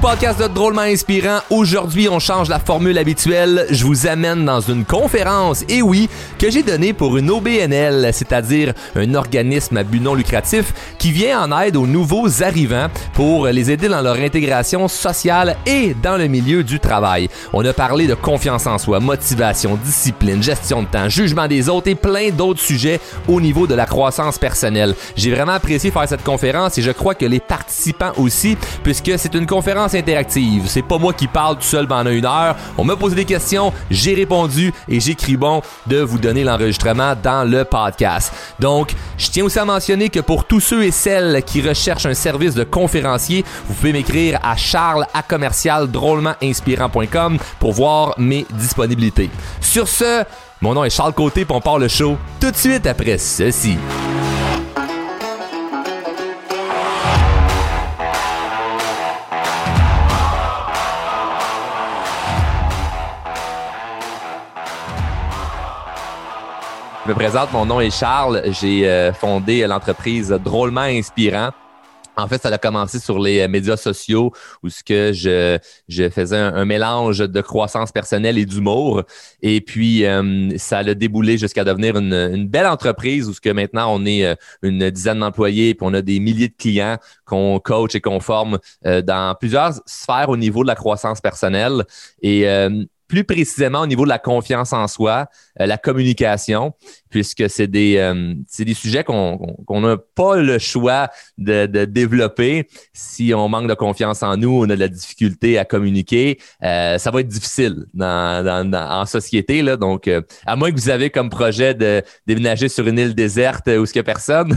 Podcast de Drôlement Inspirant. Aujourd'hui, on change la formule habituelle. Je vous amène dans une conférence, et oui, que j'ai donnée pour une OBNL, c'est-à-dire un organisme à but non lucratif qui vient en aide aux nouveaux arrivants pour les aider dans leur intégration sociale et dans le milieu du travail. On a parlé de confiance en soi, motivation, discipline, gestion de temps, jugement des autres et plein d'autres sujets au niveau de la croissance personnelle. J'ai vraiment apprécié faire cette conférence et je crois que les participants aussi, puisque c'est une conférence interactive. C'est pas moi qui parle tout seul pendant une heure. On m'a posé des questions, j'ai répondu et j'écris bon de vous donner l'enregistrement dans le podcast. Donc, je tiens aussi à mentionner que pour tous ceux et celles qui recherchent un service de conférencier, vous pouvez m'écrire à charles à commercial drôlementinspirant.com pour voir mes disponibilités. Sur ce, mon nom est Charles Côté, et on part le show tout de suite après ceci. Je me présente, mon nom est Charles. J'ai euh, fondé l'entreprise Drôlement Inspirant. En fait, ça a commencé sur les euh, médias sociaux où ce que je, je faisais un, mélange de croissance personnelle et d'humour. Et puis, euh, ça a déboulé jusqu'à devenir une, une, belle entreprise où ce que maintenant on est une dizaine d'employés puis on a des milliers de clients qu'on coach et qu'on forme dans plusieurs sphères au niveau de la croissance personnelle. Et plus précisément au niveau de la confiance en soi, euh, la communication, puisque c'est des, euh, des sujets qu'on n'a pas le choix de, de, développer. Si on manque de confiance en nous, on a de la difficulté à communiquer, euh, ça va être difficile dans, dans, en société. Là. Donc, à moins que vous avez comme projet de déménager sur une île déserte où il n'y a personne,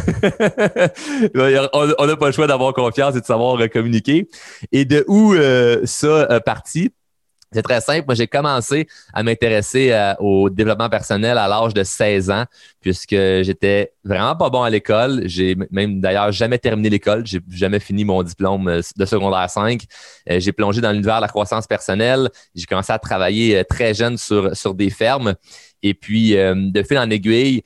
on n'a pas le choix d'avoir confiance et de savoir communiquer. Et de où ça partit? C'est très simple. Moi, j'ai commencé à m'intéresser euh, au développement personnel à l'âge de 16 ans, puisque j'étais vraiment pas bon à l'école. J'ai même d'ailleurs jamais terminé l'école. J'ai jamais fini mon diplôme euh, de secondaire 5. Euh, j'ai plongé dans l'univers de la croissance personnelle. J'ai commencé à travailler très jeune sur, sur des fermes. Et puis, de fil en aiguille,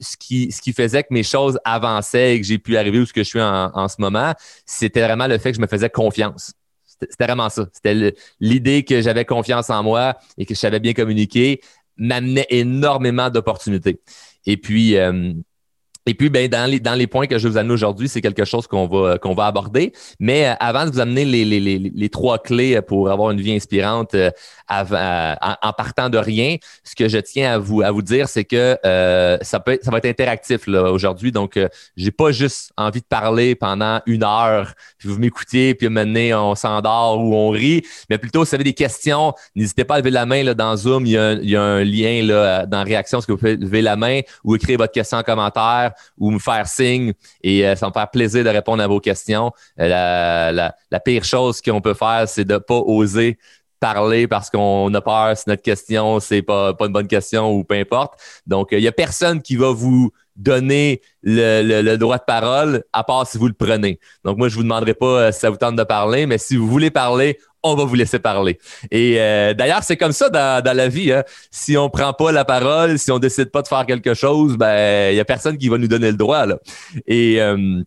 ce qui, ce qui faisait que mes choses avançaient et que j'ai pu arriver où ce que je suis en, en ce moment, c'était vraiment le fait que je me faisais confiance. C'était vraiment ça. C'était l'idée que j'avais confiance en moi et que je savais bien communiquer m'amenait énormément d'opportunités. Et puis, euh, et puis, ben, dans, les, dans les points que je vous amène aujourd'hui, c'est quelque chose qu'on va, qu'on va aborder. Mais euh, avant de vous amener les, les, les, les, trois clés pour avoir une vie inspirante euh, euh, en, partant de rien, ce que je tiens à vous, à vous dire, c'est que ça, peut ça va être interactif aujourd'hui. Donc, j'ai pas juste envie de parler pendant une heure, puis vous m'écoutiez, puis maintenant on s'endort ou on rit, mais plutôt, si vous avez des questions, n'hésitez pas à lever la main là, dans Zoom. Il y a, il y a un lien là, dans Réaction, ce que vous pouvez lever la main ou écrire votre question en commentaire ou me faire signe et euh, ça me faire plaisir de répondre à vos questions. Euh, la, la, pire chose qu'on peut faire, c'est de pas oser parler parce qu'on a peur si notre question c'est pas pas une bonne question ou peu importe. Donc il y a personne qui va vous donner le, le, droit de parole à part si vous le prenez. Donc moi je vous demanderai pas euh, si ça vous tente de parler, mais si vous voulez parler, on va vous laisser parler. Et euh, d'ailleurs, c'est comme ça dans, la vie. Hein. Si on prend pas la parole, si on décide pas de faire quelque chose, ben il y a personne qui va nous donner le droit. Là. Et, euh,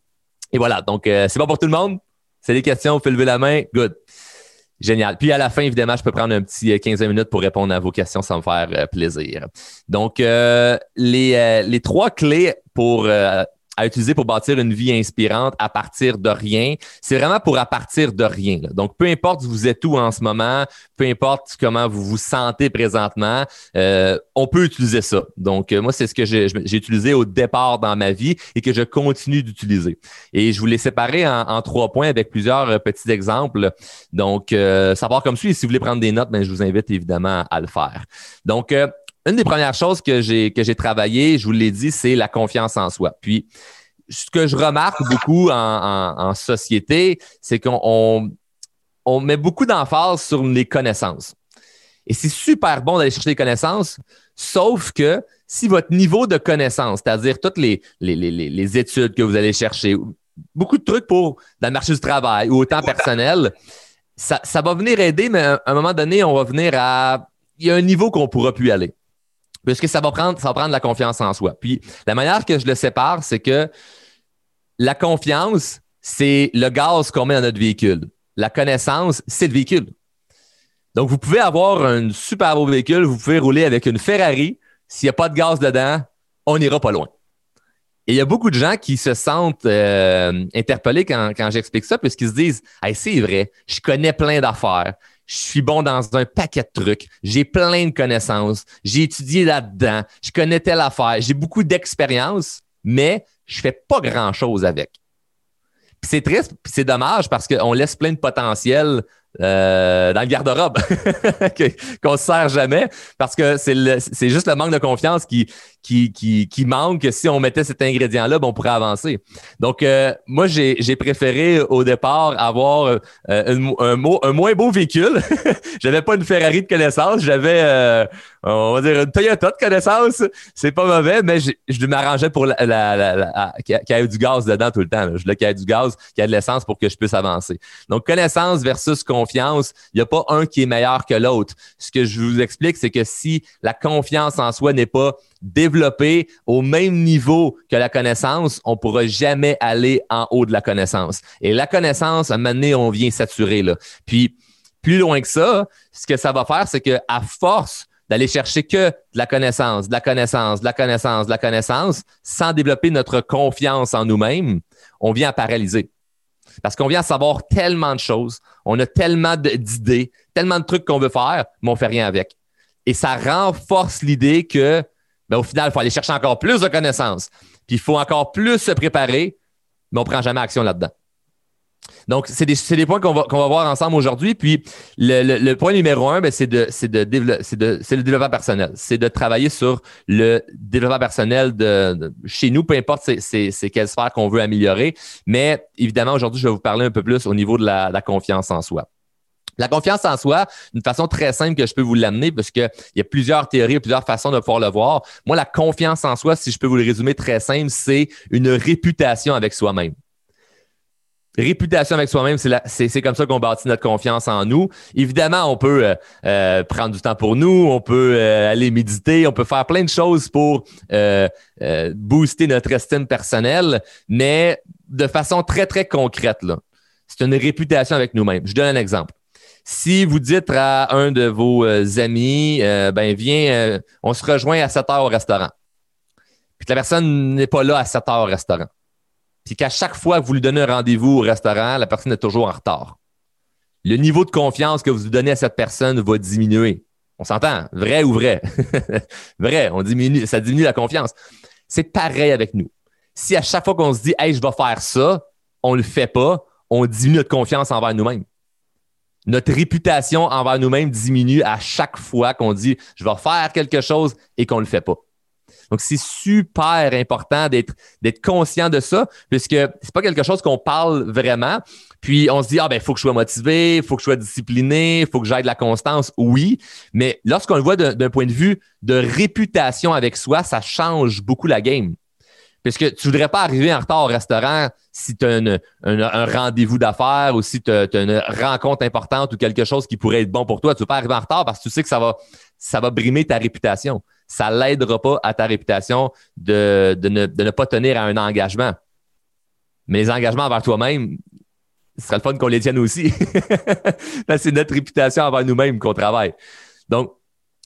et voilà. Donc, euh, c'est bon pour tout le monde? C'est des questions, vous pouvez lever la main. Good. Génial. Puis à la fin, évidemment, je peux prendre un petit 15 minutes pour répondre à vos questions sans me faire plaisir. Donc, les, les trois clés pour à utiliser pour bâtir une vie inspirante à partir de rien. C'est vraiment pour à partir de rien. Donc, peu importe vous êtes où en ce moment, peu importe comment vous vous sentez présentement, euh, on peut utiliser ça. Donc, euh, moi, c'est ce que j'ai utilisé au départ dans ma vie et que je continue d'utiliser. Et je vous l'ai séparé en, trois points avec plusieurs euh, petits exemples. Donc, ça part comme suit. si vous voulez prendre des notes, ben, je vous invite évidemment à le faire. Donc, une des premières choses que j'ai que j'ai travaillé, je vous l'ai dit, c'est la confiance en soi. Puis ce que je remarque beaucoup en, société, c'est qu'on on, met beaucoup d'emphase sur les connaissances. Et c'est super bon d'aller chercher des connaissances, sauf que si votre niveau de connaissance, c'est-à-dire toutes les, les, les, les, études que vous allez chercher, beaucoup de trucs pour dans le marché du travail ou au temps personnel, ça, ça va venir aider, mais à un moment donné, on va venir à. Il y a un niveau qu'on ne pourra plus aller. Va prendre, ça va prendre la confiance en soi. Puis la manière que je le sépare, c'est que la confiance, c'est le gaz qu'on met dans notre véhicule. la connaissance, c'est le véhicule. Donc, vous pouvez avoir un super beau véhicule, vous pouvez rouler avec une Ferrari. S'il n'y a pas de gaz dedans, on n'ira pas loin. Et il y a beaucoup de gens qui se sentent euh, interpellés quand, j'explique ça, puisqu'ils se disent hey, c'est vrai, je connais plein d'affaires, je suis bon dans un paquet de trucs, j'ai plein de connaissances, j'ai étudié là-dedans, je connais telle affaire, j'ai beaucoup d'expérience, mais je fais pas grand-chose avec. c'est triste, c'est dommage parce qu'on laisse plein de potentiel euh, dans le garde-robe qu'on ne sert jamais parce que c'est juste le manque de confiance qui, qui, qui, qui manque. Si on mettait cet ingrédient-là, ben, on pourrait avancer. Donc, euh, moi, j'ai préféré au départ avoir euh, un, un, moins beau véhicule. j'avais pas une Ferrari de connaissance, j'avais, euh, on va dire, une Toyota de connaissance. C'est pas mauvais, mais je m'arrangeais pour la, la, la, qu'il y ait du gaz dedans tout le temps. Je voulais qu'il y ait du gaz, qu'il y ait de l'essence pour que je puisse avancer. Donc, connaissance versus confiance, il n'y a pas un qui est meilleur que l'autre. Ce que je vous explique, c'est que si la confiance en soi n'est pas développer au même niveau que la connaissance, on pourra jamais aller en haut de la connaissance. Et la connaissance, à un moment donné, on vient saturer. Là. Puis, plus loin que ça, ce que ça va faire, c'est que à force d'aller chercher que de la connaissance, de la connaissance, de la connaissance, de la connaissance, sans développer notre confiance en nous-mêmes, on vient à paralyser. Parce qu'on vient à savoir tellement de choses, on a tellement d'idées, tellement de trucs qu'on veut faire, mais on fait rien avec. Et ça renforce l'idée que mais au final, il faut aller chercher encore plus de connaissances. Puis il faut encore plus se préparer, mais on ne prend jamais action là-dedans. Donc, c'est des, points qu'on va, voir ensemble aujourd'hui. Puis, le, point numéro un, ben, c'est de, le développement personnel. C'est de travailler sur le développement personnel de, chez nous, peu importe c'est quelle sphère qu'on veut améliorer. Mais évidemment, aujourd'hui, je vais vous parler un peu plus au niveau de la confiance en soi. La confiance en soi, d'une façon très simple que je peux vous l'amener, parce qu'il y a plusieurs théories, plusieurs façons de pouvoir le voir. Moi, la confiance en soi, si je peux vous le résumer très simple, c'est une réputation avec soi-même. Réputation avec soi-même, c'est comme ça qu'on bâtit notre confiance en nous. Évidemment, on peut euh, euh, prendre du temps pour nous, on peut euh, aller méditer, on peut faire plein de choses pour booster notre estime personnelle, mais de façon très, très concrète. C'est une réputation avec nous-mêmes. Je donne un exemple. Si vous dites à un de vos euh, amis, euh, ben viens, euh, on se rejoint à 7 heures au restaurant. Puis que la personne n'est pas là à 7 heures au restaurant. Puis qu'à chaque fois que vous lui donnez un rendez-vous au restaurant, la personne est toujours en retard. Le niveau de confiance que vous donnez à cette personne va diminuer. On s'entend? Vrai ou vrai? vrai, on diminue, ça diminue la confiance. C'est pareil avec nous. Si à chaque fois qu'on se dit, hey, je vais faire ça, on le fait pas, on diminue notre confiance envers nous-mêmes notre réputation envers nous-mêmes diminue à chaque fois qu'on dit je vais faire quelque chose et qu'on ne le fait pas. Donc, c'est super important d'être, conscient de ça, puisque c'est pas quelque chose qu'on parle vraiment. Puis on se dit, ah ben, il faut que je sois motivé, il faut que je sois discipliné, il faut que j'aille de la constance. Oui, mais lorsqu'on le voit d'un point de vue de réputation avec soi, ça change beaucoup la game. Puisque tu voudrais pas arriver en retard au restaurant si tu as un, rendez-vous d'affaires ou si tu as, une rencontre importante ou quelque chose qui pourrait être bon pour toi. Tu ne veux pas arriver en retard parce que tu sais que ça va, brimer ta réputation. Ça l'aidera pas à ta réputation de, ne, pas tenir à un engagement. Mais les engagements envers toi-même, ce serait le fun qu'on les tienne aussi. c'est notre réputation envers nous-mêmes qu'on travaille. Donc,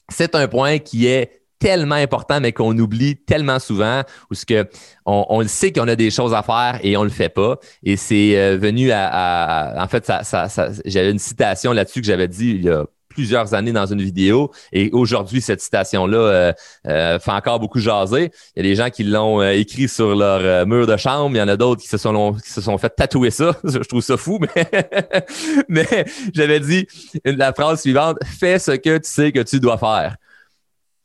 c'est un point qui est tellement important, mais qu'on oublie tellement souvent, ou ce que on, le sait qu'on a des choses à faire et on le fait pas. Et c'est euh, venu à, en fait, ça, ça, j'avais une citation là-dessus que j'avais dit il y a plusieurs années dans une vidéo. Et aujourd'hui, cette citation-là euh, euh, fait encore beaucoup jaser. Il y a des gens qui l'ont écrit sur leur mur de chambre. Il y en a d'autres qui se sont qui se sont fait tatouer ça. Je trouve ça fou, mais, mais j'avais dit la phrase suivante fais ce que tu sais que tu dois faire.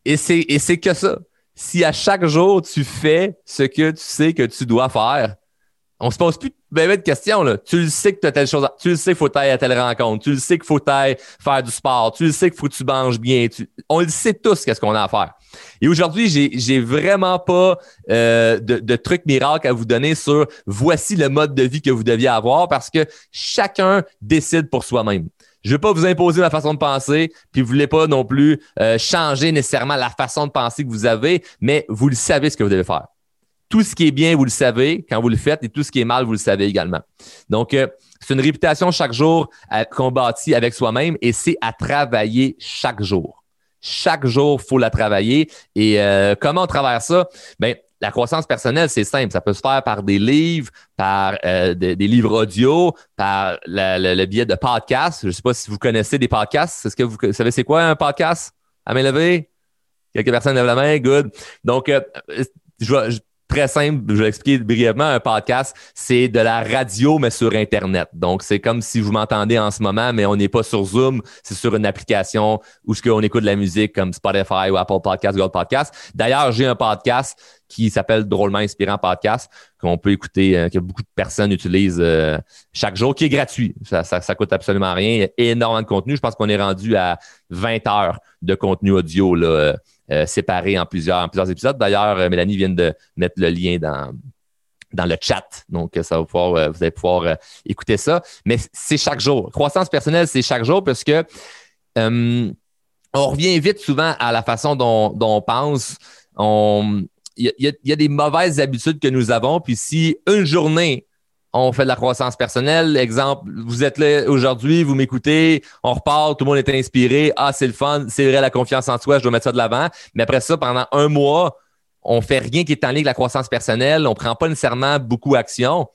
Et c'est, que ça. Si à chaque jour, tu fais ce que tu sais que tu dois faire, on se pose plus ben, ben de questions. Là. Tu le sais que tu as telle chose. Tu le sais qu'il faut aller à telle rencontre. Tu le sais qu'il faut faire du sport. Tu le sais qu'il faut que tu manges bien. On le sait tous qu'est-ce qu'on a à faire. Et aujourd'hui, j'ai, j'ai vraiment pas euh, de, de trucs miracles à vous donner sur voici le mode de vie que vous deviez avoir parce que chacun décide pour soi-même. Je veux pas vous imposer ma façon de penser, puis vous voulez pas non plus euh, changer nécessairement la façon de penser que vous avez, mais vous le savez ce que vous devez faire. Tout ce qui est bien, vous le savez quand vous le faites, et tout ce qui est mal, vous le savez également. Donc, euh, C'est une réputation chaque jour euh, qu'on bâtit avec soi-même et c'est à travailler chaque jour. Chaque jour, faut la travailler. Et comment on travaille ça? Ben, la croissance personnelle, c'est simple. Ça peut se faire par des livres, par euh, des, livres audio, par le biais de podcasts. Je ne sais pas si vous connaissez des podcasts. Est-ce que vous, savez c'est quoi un podcast? À main levée? Quelques personnes lèvent la main? Good. Donc, euh, je, très simple, je vais expliquer brièvement, un podcast, c'est de la radio, mais sur Internet. Donc, c'est comme si vous m'entendez en ce moment, mais on n'est pas sur Zoom, c'est sur une application où qu'on écoute de la musique comme Spotify ou Apple Podcast, Google Podcast. D'ailleurs, j'ai un podcast qui s'appelle Drôlement Inspirant Podcast, qu'on peut écouter, euh, que beaucoup de personnes utilisent euh, chaque jour, qui est gratuit. Ça, ça, coûte absolument rien. Il énormément de contenu. Je pense qu'on est rendu à 20 heures de contenu audio là, euh, séparés en plusieurs, épisodes. D'ailleurs, Mélanie vient de mettre le lien dans, le chat. Donc, ça vous allez pouvoir écouter ça. Mais c'est chaque jour. Croissance personnelle, c'est chaque jour parce que on revient vite souvent à la façon dont, on pense. il y, a, des mauvaises habitudes que nous avons. Puis si une journée, on fait de la croissance personnelle. Exemple, vous êtes là aujourd'hui, vous m'écoutez, on repart, tout le monde est inspiré. Ah, c'est le fun, c'est vrai, la confiance en soi, je dois mettre ça de l'avant. Mais après ça, pendant un mois, on fait rien qui est en ligne avec la croissance personnelle, on prend pas nécessairement beaucoup d'action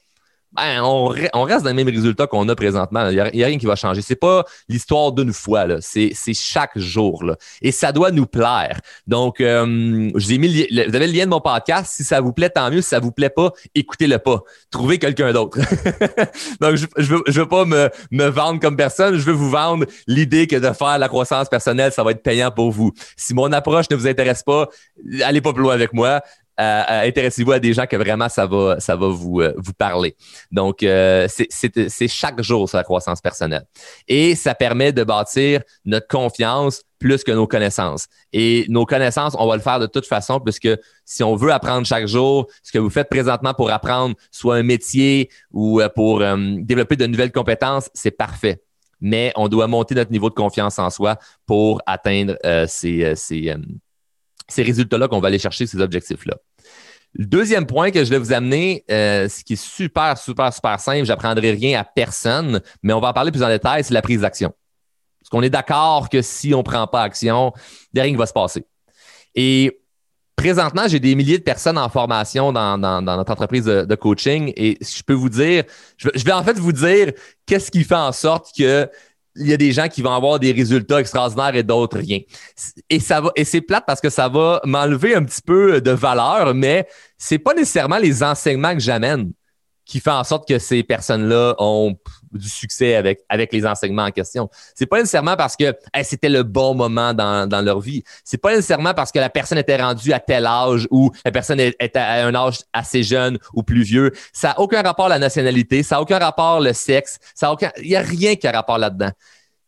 ben, on, reste dans les mêmes résultats qu'on a présentement. Il n'y a, rien qui va changer. C'est pas l'histoire d'une fois, c'est chaque jour. Et ça doit nous plaire. Donc, vous, mis vous avez le lien de mon podcast. Si ça vous plaît, tant mieux. Si ça vous plaît pas, écoutez-le pas. Trouvez quelqu'un d'autre. Donc, je, veux, veux pas me, me vendre comme personne. Je veux vous vendre l'idée que de faire la croissance personnelle, ça va être payant pour vous. Si mon approche ne vous intéresse pas, allez pas plus loin avec moi. Euh, euh, intéressez-vous à des gens que vraiment ça va, ça va vous, euh, vous parler. Donc, c'est chaque jour sur la croissance personnelle. Et ça permet de bâtir notre confiance plus que nos connaissances. Et nos connaissances, on va le faire de toute façon, puisque si on veut apprendre chaque jour, ce que vous faites présentement pour apprendre soit un métier ou pour développer de nouvelles compétences, c'est parfait. Mais on doit monter notre niveau de confiance en soi pour atteindre ces, ces, ces résultats-là qu'on va aller chercher, ces objectifs-là. Le deuxième point que je vais vous amener, euh, ce qui est super, super, super simple, j'apprendrai rien à personne, mais on va en parler plus en détail, c'est la prise d'action. Parce qu'on est d'accord que si on ne prend pas action, rien ne va se passer. Et présentement, j'ai des milliers de personnes en formation dans, notre entreprise de, coaching et je peux vous dire, je vais en fait vous dire qu'est-ce qui fait en sorte que il y a des gens qui vont avoir des résultats extraordinaires et d'autres rien. Et ça va, et c'est plate parce que ça va m'enlever un petit peu de valeur, mais c'est pas nécessairement les enseignements que j'amène qui fait en sorte que ces personnes-là ont du succès avec, avec les enseignements en question. C'est pas nécessairement parce que c'était le bon moment dans, dans leur vie. C'est pas nécessairement parce que la personne était rendue à tel âge ou la personne était à un âge assez jeune ou plus vieux. Ça n'a aucun rapport à la nationalité, ça n'a aucun rapport le sexe, ça a aucun, il n'y a rien qui a rapport là-dedans.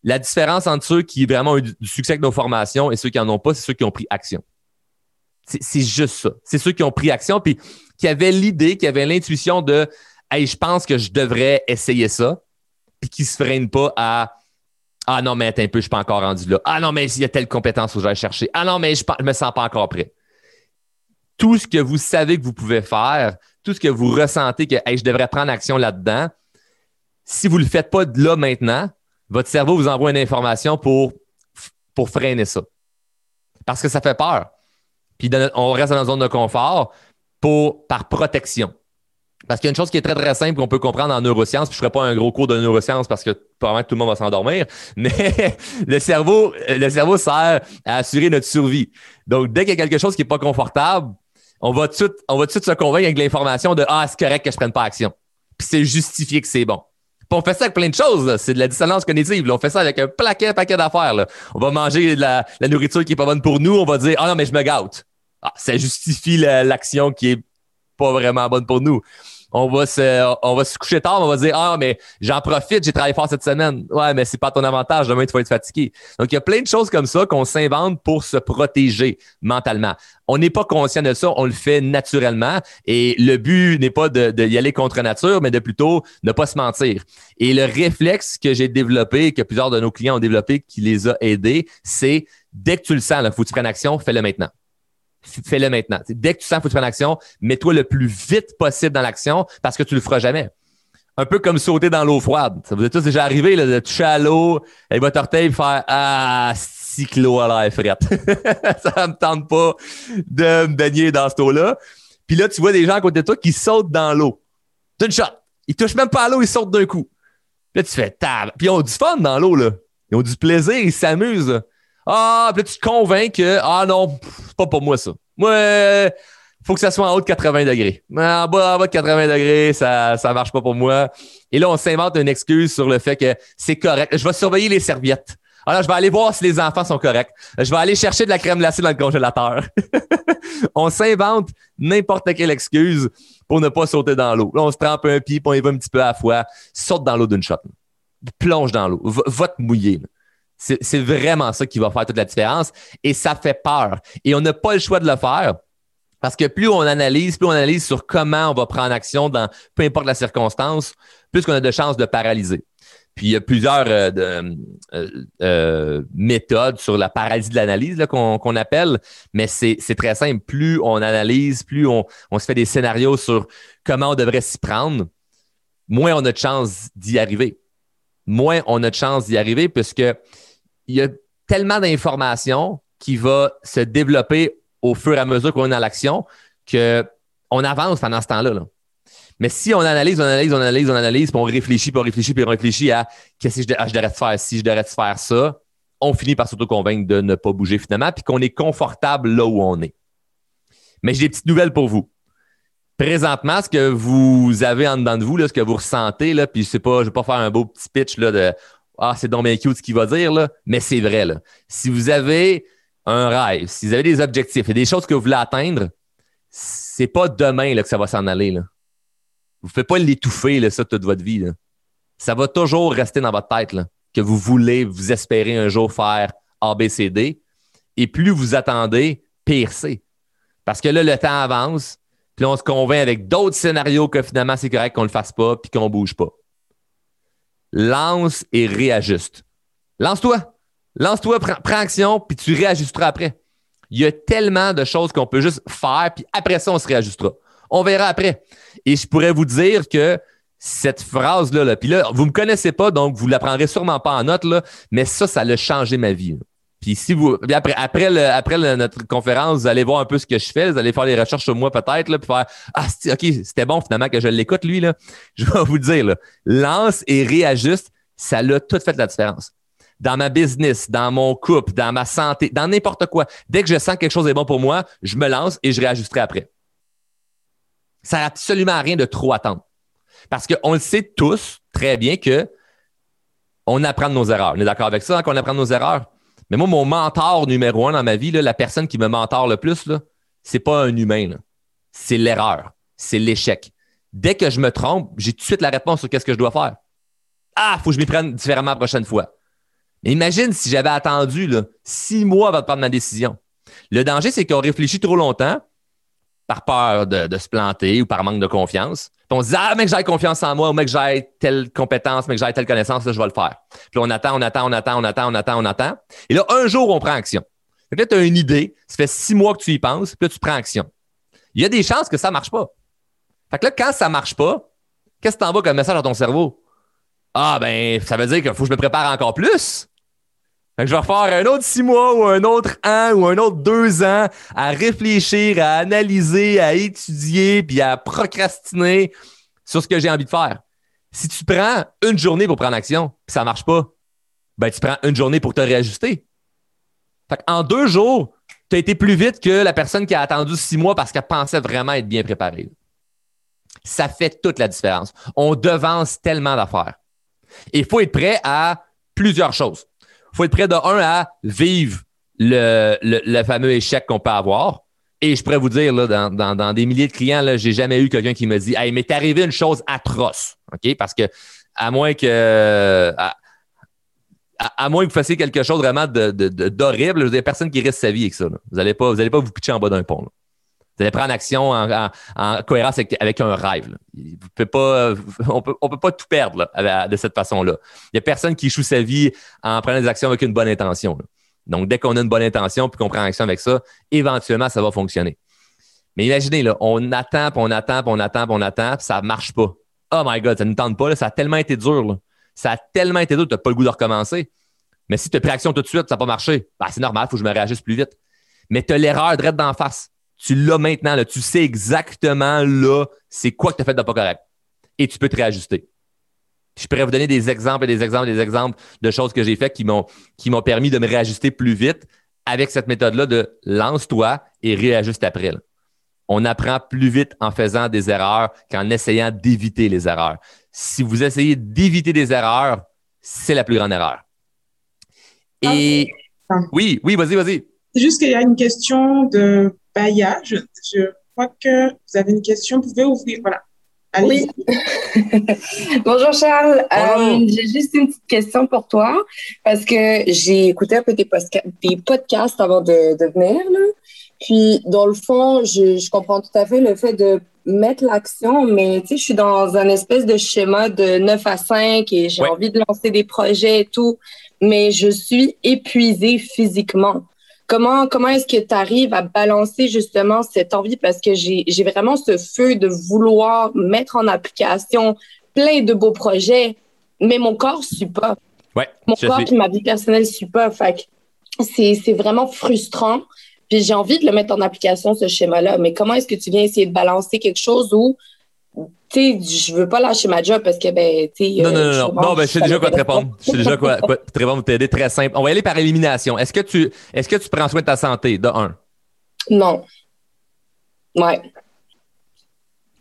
La différence entre ceux qui vraiment ont eu du succès avec nos formations et ceux qui n'en ont pas, c'est ceux qui ont pris action. C'est juste ça. C'est ceux qui ont pris action puis qui avaient l'idée, qui avaient l'intuition de Hey, je pense que je devrais essayer ça, puis qui ne se freinent pas à Ah non, mais attends un peu, je suis pas encore rendu là. Ah non, mais il y a telle compétence je vais chercher. Ah non, mais je ne me sens pas encore prêt. Tout ce que vous savez que vous pouvez faire, tout ce que vous ressentez que hey, je devrais prendre action là-dedans, si vous ne le faites pas là maintenant, votre cerveau vous envoie une information pour, pour freiner ça. Parce que ça fait peur. Puis on reste dans une zone de confort pour, par protection. Parce qu'il y a une chose qui est très, très simple qu'on peut comprendre en neurosciences, puis je ne ferai pas un gros cours de neurosciences parce que probablement tout le monde va s'endormir, mais le cerveau, le cerveau sert à assurer notre survie. Donc, dès qu'il y a quelque chose qui n'est pas confortable, on va, tout, on va tout de suite se convaincre avec l'information de Ah, c'est correct que je ne prenne pas action. Puis c'est justifié que c'est bon. Puis on fait ça avec plein de choses. C'est de la dissonance cognitive. On fait ça avec un paquet, paquet d'affaires. On va manger la, nourriture qui est pas bonne pour nous. On va dire Ah non, mais je me gâte. Ah, ça justifie l'action qui est pas vraiment bonne pour nous on va se, on va se coucher tard, on va dire ah mais j'en profite, j'ai travaillé fort cette semaine. Ouais, mais c'est pas ton avantage, demain tu vas être fatigué. Donc il y a plein de choses comme ça qu'on s'invente pour se protéger mentalement. On n'est pas conscient de ça, on le fait naturellement et le but n'est pas de, aller contre nature, mais de plutôt ne pas se mentir. Et le réflexe que j'ai développé, que plusieurs de nos clients ont développé, qui les a aidés, c'est dès que tu le sens, il faut que tu prennes action, fais-le maintenant fais-le maintenant. dès que tu sens qu'il faut que tu prennes action, mets-toi le plus vite possible dans l'action parce que tu le feras jamais. un peu comme sauter dans l'eau froide. Ça vous est tous déjà arrivé là, de toucher à l'eau avec votre orteil faire Ah, cyclo à l'air frette. ça me tente pas de me baigner dans cette eau-là. Puis là, tu vois des gens à côté de toi qui sautent dans l'eau. D'une shot. Ils touchent même pas à l'eau, ils sautent d'un coup. Puis là, tu fais tab. Puis ils ont du fun dans l'eau, là. Ils ont du plaisir, ils s'amusent. Ah, puis là, tu te convaincs que, ah non, c'est pas pour moi ça. Moi, faut que ça soit en haut de 80 degrés. En bas, en bas de 80 degrés, ça, ça marche pas pour moi. Et là, on s'invente une excuse sur le fait que c'est correct. Je vais surveiller les serviettes. Alors, je vais aller voir si les enfants sont corrects. Je vais aller chercher de la crème glacée dans le congélateur. on s'invente n'importe quelle excuse pour ne pas sauter dans l'eau. Là, on se trempe un pied, puis on y va un petit peu à la fois. Saute dans l'eau d'une shot. Plonge dans l'eau. Va, te mouiller. C'est vraiment ça qui va faire toute la différence. Et ça fait peur. Et on n'a pas le choix de le faire parce que plus on analyse, plus on analyse sur comment on va prendre action dans peu importe la circonstance, plus qu'on a de chances de paralyser. Puis il y a plusieurs euh, euh, euh, méthodes sur la paralysie de l'analyse qu'on appelle, mais c'est très simple. Plus on analyse, plus on, se fait des scénarios sur comment on devrait s'y prendre, moins on a de chances d'y arriver. Moins on a de chances d'y arriver puisque il y a tellement d'informations qui va se développer au fur et à mesure qu'on est dans l'action qu'on avance pendant ce temps-là. Mais si on analyse, on analyse, on analyse, on analyse, puis on réfléchit, puis on réfléchit, puis on réfléchit à qu'est-ce que je, ah, devrais faire, si je devrais faire ça, on finit par s'auto-convaincre de ne pas bouger finalement, puis qu'on est confortable là où on est. Mais j'ai des petites nouvelles pour vous. Présentement, ce que vous avez en dedans de vous, là, ce que vous ressentez, là, puis je sais pas, je ne vais pas faire un beau petit pitch là, de Ah, c'est donc bien cute ce qu'il va dire, là, mais c'est vrai. Là. Si vous avez un rêve, si vous avez des objectifs et des choses que vous voulez atteindre, c'est pas demain là, que ça va s'en aller. Là. Vous ne faites pas l'étouffer, ça, toute votre vie. Ça va toujours rester dans votre tête que vous voulez, vous espérez un jour faire ABCD. Et plus vous attendez, pire c'est. Parce que là, le temps avance, puis on se convainc avec d'autres scénarios que finalement, c'est correct qu'on ne le fasse pas, puis qu'on ne bouge pas. Lance et réajuste. Lance-toi. Lance-toi, prends, action, puis tu réajusteras après. Il y a tellement de choses qu'on peut juste faire, puis après ça, on se réajustera. On verra après. Et je pourrais vous dire que cette phrase-là, là, puis là, vous ne me connaissez pas, donc vous ne la prendrez sûrement pas en note, mais ça, ça a changé ma vie. Puis si vous, après, après, le, après notre conférence, vous allez voir un peu ce que je fais, vous allez faire des recherches sur moi peut-être, puis faire Ah, ok, c'était bon finalement que je l'écoute, lui, là. Je vais vous dire, là, lance et réajuste, ça l'a tout fait la différence dans ma business, dans mon couple, dans ma santé, dans n'importe quoi. Dès que je sens que quelque chose est bon pour moi, je me lance et je réajusterai après. Ça n'a absolument rien de trop attendre. Parce qu'on le sait tous très bien que on apprend de nos erreurs. On est d'accord avec ça, hein, qu'on apprend de nos erreurs? Mais moi, mon mentor numéro un dans ma vie, la personne qui me mentor le plus, ce n'est pas un humain. C'est l'erreur. C'est l'échec. Dès que je me trompe, j'ai tout de suite la réponse sur qu'est-ce que je dois faire. Ah, faut que je m'y prenne différemment la prochaine fois. Mais imagine si j'avais attendu six mois avant de prendre ma décision. Le danger, c'est qu'on réfléchit trop longtemps par peur de, se planter ou par manque de confiance. Puis on se dit, ah, mec, j'ai confiance en moi, ou mec, j'ai telle compétence, mec, j'ai telle connaissance, là, je vais le faire. Puis on attend, on attend, on attend, on attend, on attend, on attend. Et là, un jour, on prend action. Peut-être tu as une idée, ça fait six mois que tu y penses, puis là, tu prends action. Il y a des chances que ça ne marche pas. Fait que là, quand ça ne marche pas, qu'est-ce que tu envoies comme message dans ton cerveau? Ah, ben, ça veut dire qu'il faut que je me prépare encore plus. Je vais faire un autre six mois ou un autre an ou un autre deux ans à réfléchir, à analyser, à étudier, puis à procrastiner sur ce que j'ai envie de faire. Si tu prends une journée pour prendre action, puis ça marche pas, ben tu prends une journée pour te réajuster. Fait en deux jours, tu as été plus vite que la personne qui a attendu six mois parce qu'elle pensait vraiment être bien préparée. Ça fait toute la différence. On devance tellement d'affaires. Il faut être prêt à plusieurs choses. Faut être prêt de un à vivre le, fameux échec qu'on peut avoir. Et je pourrais vous dire, dans, des milliers de clients, j'ai jamais eu quelqu'un qui me dit Hey, mais t'est arrivé une chose atroce. OK? Parce que à moins que. À, moins que vous fassiez quelque chose vraiment d'horrible, de, de, personne qui risque sa vie avec ça. Vous n'allez pas, vous allez pas vous pitcher en bas d'un pont. Vous allez prendre action en, cohérence avec, un rêve. pas, on peut, peut pas tout perdre de cette façon-là. Il n'y a personne qui échoue sa vie en prenant des actions avec une bonne intention. Donc, dès qu'on a une bonne intention puis qu'on prend action avec ça, éventuellement, ça va fonctionner. Mais imaginez, là, on attend, on attend, puis on attend, on attend, puis ça ne marche pas. oh my God, ça ne tente pas, ça a tellement été dur. Ça a tellement été dur, tu n'as pas le goût de recommencer. Mais si tu as pris action tout de suite, ça n'a pas marché, ben, c'est normal, il faut que je me réagisse plus vite. Mais tu as l'erreur direct d'en face. Tu l'as maintenant, là. tu sais exactement là, c'est quoi que tu as fait de pas correct. Et tu peux te réajuster. Je pourrais vous donner des exemples et des exemples et des exemples de choses que j'ai faites qui m'ont, qui m'ont permis de me réajuster plus vite avec cette méthode-là de lance-toi et réajuste après. On apprend plus vite en faisant des erreurs qu'en essayant d'éviter les erreurs. Si vous essayez d'éviter des erreurs, c'est la plus grande erreur. Et oui, oui, vas-y, vas-y. C'est juste qu'il y a une question de baillage. Je crois que vous avez une question. Vous pouvez ouvrir. Voilà. Oui. Bonjour Charles. Euh, j'ai juste une petite question pour toi parce que j'ai écouté un peu tes, podcasts avant de, de venir. Là. Puis, dans le fond, je, je, comprends tout à fait le fait de mettre l'action, mais tu sais, je suis dans un espèce de schéma de 9 à 5 et j'ai envie de lancer des projets et tout, mais je suis épuisée physiquement. Comment, comment est-ce que tu arrives à balancer justement cette envie? Parce que j'ai vraiment ce feu de vouloir mettre en application plein de beaux projets, mais mon corps ne suit pas. Ouais, mon corps et ma vie personnelle ne suit pas. Fait c'est vraiment frustrant. Puis j'ai envie de le mettre en application, ce schéma-là. Mais comment est-ce que tu viens essayer de balancer quelque chose où tu sais, je veux pas lâcher ma job parce que, ben, tu sais. Non, non, non, non. Non, ben, je sais déjà quoi te répondre. Je sais déjà quoi, quoi te répondre, t'aider très simple. On va y aller par élimination. Est-ce que tu, est-ce que tu prends soin de ta santé, de un? Non. Ouais.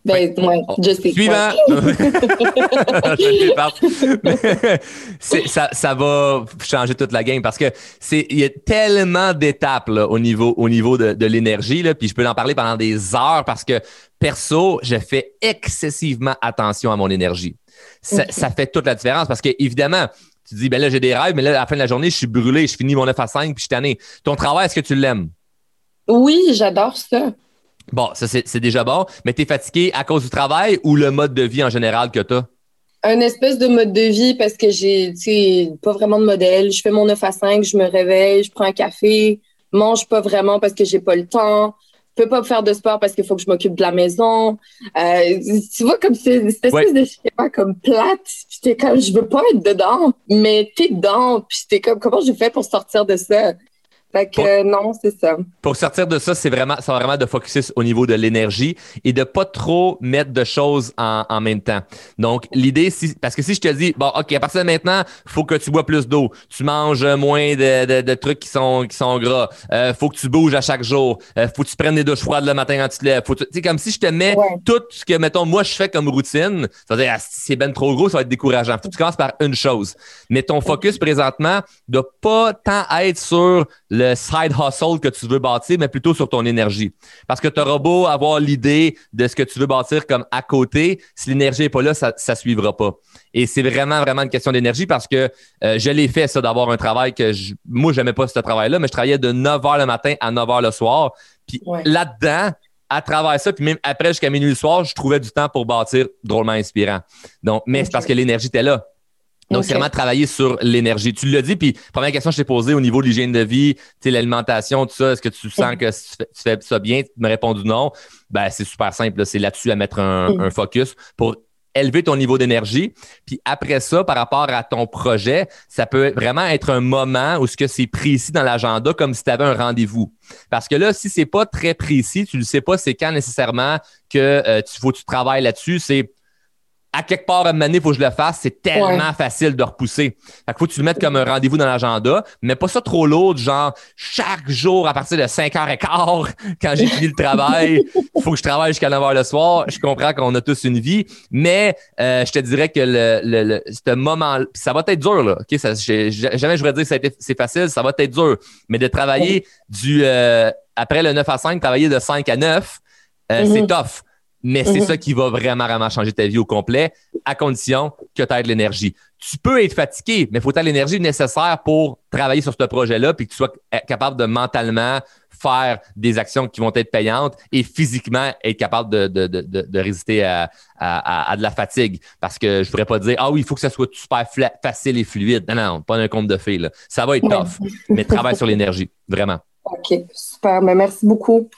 Ben, ouais, je sais. Suivant. ça, ça va changer toute la game parce que c'est il y a tellement d'étapes au niveau au niveau de, de l'énergie là, puis je peux en parler pendant des heures parce que perso, je fais excessivement attention à mon énergie. Ça, ça fait toute la différence parce que évidemment, tu dis ben là j'ai des rêves, mais là à la fin de la journée, je suis brûlé, je finis mon 9 à 5 puis je suis tanné. Ton travail, est-ce que tu l'aimes? Oui, j'adore ça. Bon, ça, c'est déjà bon. Mais tu es fatigué à cause du travail ou le mode de vie en général que tu as? Un espèce de mode de vie parce que j'ai pas vraiment de modèle. Je fais mon 9 à 5, je me réveille, je prends un café, mange pas vraiment parce que j'ai pas le temps. Je peux pas faire de sport parce qu'il faut que je m'occupe de la maison. Euh, tu vois, comme c'est cette espèce de schéma comme plate. Puis t'es comme, je veux pas être dedans, mais t'es dedans. Puis t'es comme, comment je fais pour sortir de ça? Fait que non, c'est ça. Pour sortir de ça, c'est vraiment, vraiment de focuser au niveau de l'énergie et de pas trop mettre de choses en, en même temps. Donc, l'idée, si, parce que si je te dis, bon, OK, à partir de maintenant, faut que tu bois plus d'eau, tu manges moins de, de, de, trucs qui sont, qui sont gras, euh, faut que tu bouges à chaque jour, euh, faut que tu prennes des douches froides le matin quand tu te lèves. Faut tu comme si je te mets tout ce que, mettons, moi, je fais comme routine, ça veut dire, ah, si c'est ben trop gros, ça va être décourageant. Faut que tu commences par une chose. Mais ton focus présentement de pas tant être sur le side hustle que tu veux bâtir, mais plutôt sur ton énergie. Parce que tu auras beau avoir l'idée de ce que tu veux bâtir comme à côté, si l'énergie n'est pas là, ça ne suivra pas. Et c'est vraiment, vraiment une question d'énergie parce que euh, je l'ai fait, ça, d'avoir un travail que je, moi, je n'aimais pas ce travail-là, mais je travaillais de 9 h le matin à 9 h le soir. Puis là-dedans, à travers ça, puis même après jusqu'à minuit le soir, je trouvais du temps pour bâtir drôlement inspirant. Donc, mais c'est parce que l'énergie était là. Donc, c'est vraiment travailler sur l'énergie. Tu l'as dit, puis première question que je t'ai posée au niveau de l'hygiène de vie, l'alimentation, tout ça, est-ce que tu sens que tu fais, ça bien? Tu me répondu non. Ben, c'est super simple. C'est là-dessus à mettre mm. un, focus pour élever ton niveau d'énergie. Puis après ça, par rapport à ton projet, ça peut vraiment être un moment où ce que c'est précis dans l'agenda, comme si tu avais un rendez-vous. Parce que là, si c'est pas très précis, tu ne sais pas c'est quand nécessairement que euh, tu faut que tu travailles là-dessus. C'est à quelque part à un moment il faut que je le fasse. C'est tellement facile de repousser. Fait faut que tu le mettes comme un rendez-vous dans l'agenda, mais pas ça trop lourd, genre chaque jour à partir de 5h15, quand j'ai fini le travail, il faut que je travaille jusqu'à 9h le soir. Je comprends qu'on a tous une vie, mais euh, je te dirais que le, le, ce moment, ça va être dur, là. OK? Ça, jamais je voudrais dire que c'est facile, ça va être dur. Mais de travailler du euh, après le 9 à 5, travailler de 5 à 9, euh, c'est mm-hmm. tough. Mais c'est mhm. ça qui va vraiment, vraiment changer ta vie au complet, à condition que tu aies de l'énergie. Tu peux être fatigué, mais il faut que l'énergie nécessaire pour travailler sur ce projet-là, puis que tu sois capable de mentalement faire des actions qui vont être payantes et physiquement être capable de, de, de, de résister à, à, à, de la fatigue. Parce que je ne voudrais pas dire, ah oui, il faut que ça soit super facile et fluide. Non, non, pas un compte de. Là. Ça va être tough, mais travaille sur l'énergie, vraiment. OK, super. Mais merci beaucoup.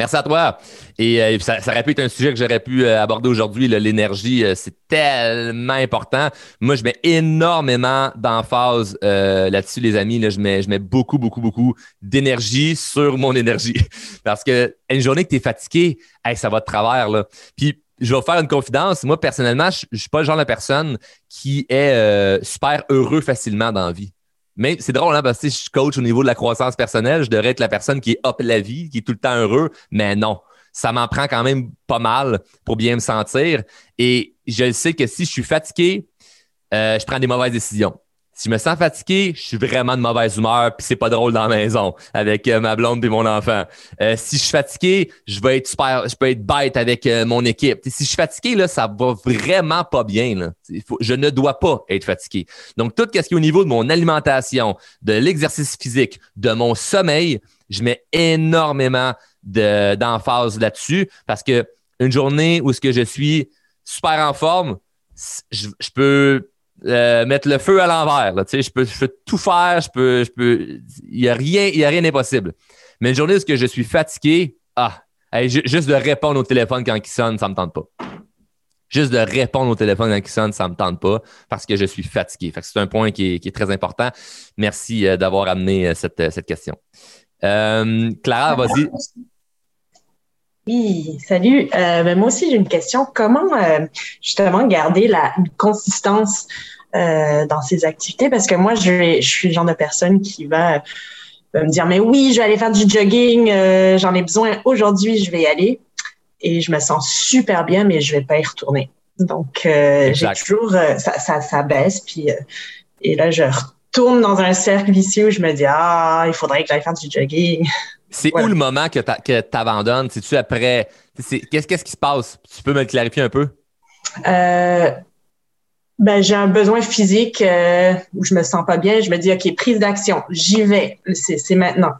Merci à toi. Et euh, ça, aurait pu être un sujet que j'aurais pu euh, aborder aujourd'hui. L'énergie, euh, c'est tellement important. Moi, je mets énormément d'emphase là-dessus, les amis. Je, mets, je mets beaucoup, beaucoup, beaucoup d'énergie sur mon énergie. Parce que une journée que tu es fatigué, ça va de travers. Puis, je vais vous faire une confidence. Moi, personnellement, je ne suis pas le genre de personne qui est super heureux facilement dans la vie. Mais c'est drôle, hein, parce que si je coach au niveau de la croissance personnelle, je devrais être la personne qui est up la vie, qui est tout le temps heureux, mais non. Ça m'en prend quand même pas mal pour bien me sentir. Et je sais que si je suis fatigué, euh, je prends des mauvaises décisions. Si je me sens fatigué, je suis vraiment de mauvaise humeur, puis c'est pas drôle dans la maison avec euh, ma blonde et mon enfant. Euh, si je suis fatigué, je vais être super, je peux être bête avec euh, mon équipe. si je suis fatigué, là, ça va vraiment pas bien. Je ne dois pas être fatigué. Donc, tout ce qui est au niveau de mon alimentation, de l'exercice physique, de mon sommeil, je mets énormément d'emphase là-dessus parce que une journée où ce que je suis super en forme, je peux euh, mettre le feu à l'envers. Je peux, je peux tout faire, je peux, je peux. Il n'y a rien, il y a rien d'impossible. Mais une journée où je suis fatigué, ah, juste de répondre au téléphone quand il sonne, ça ne me tente pas. Juste de répondre au téléphone quand il sonne, ça ne me tente pas parce que je suis fatigué. c'est un point qui est, très important. Merci euh, d'avoir amené euh, cette, cette question. Clara, vas-y. Oui, salut. Euh, ben, moi aussi, j'ai une question. Comment euh, justement garder la consistance euh, dans ces activités? Parce que moi, je, je, suis le genre de personne qui va, me dire, mais oui, je vais aller faire du jogging, j'en ai besoin aujourd'hui, je vais y aller. Et je me sens super bien, mais je vais pas y retourner. Donc, j'ai toujours, ça, ça, ça, baisse. Puis, et là, je retourne dans un cercle vicieux où je me dis, ah, il faudrait que j'aille faire du jogging. C'est où le moment que tu abandonnes? C'est-tu après? Qu'est-ce qui se passe? Tu peux me le clarifier un peu? Euh, ben, j'ai un besoin physique euh, où je me sens pas bien. Je me dis, OK, prise d'action, j'y vais. C'est maintenant.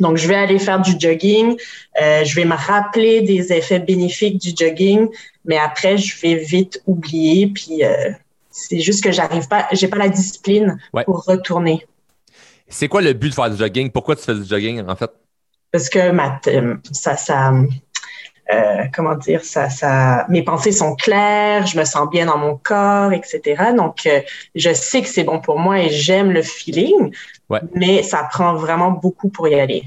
Donc, je vais aller faire du jogging. Euh, je vais me rappeler des effets bénéfiques du jogging, mais après, je vais vite oublier. Puis, c'est juste que j'arrive pas, j'ai pas la discipline pour retourner. C'est quoi le but de faire du jogging? Pourquoi tu fais du jogging, en fait? Parce que ma, ça, ça euh, comment dire, ça, ça, mes pensées sont claires, je me sens bien dans mon corps, etc. Donc, euh, je sais que c'est bon pour moi et j'aime le feeling, mais ça prend vraiment beaucoup pour y aller.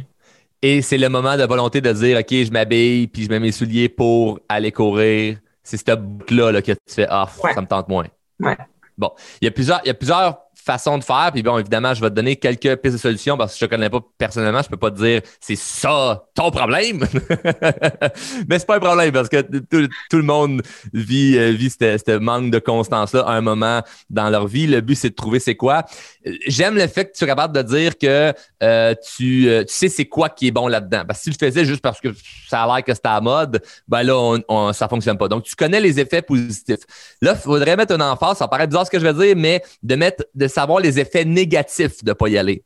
Et c'est le moment de volonté de dire, OK, je m'habille, puis je mets mes souliers pour aller courir. C'est ce bout-là que tu fais, ah, ça me tente moins. Ouais. Bon, il y a plusieurs, il y a plusieurs façon de faire. Puis bon, évidemment, je vais te donner quelques pistes de solutions parce que je ne connais pas personnellement. Je ne peux pas te dire c'est ça ton problème. Mais c'est pas un problème parce que tout, le monde vit, euh, vit ce manque de constance-là à un moment dans leur vie. Le but, c'est de trouver c'est quoi. J'aime le fait que tu es capable de dire que euh, tu, euh, tu, sais c'est quoi qui est bon là-dedans. Parce que si tu le faisais juste parce que ça a l'air que c'était à mode, ben là, on, ça fonctionne pas. Donc, tu connais les effets positifs. Là, il faudrait mettre un emphase, ça paraît bizarre ce que je vais dire, mais de mettre, de savoir les effets négatifs de ne pas y aller.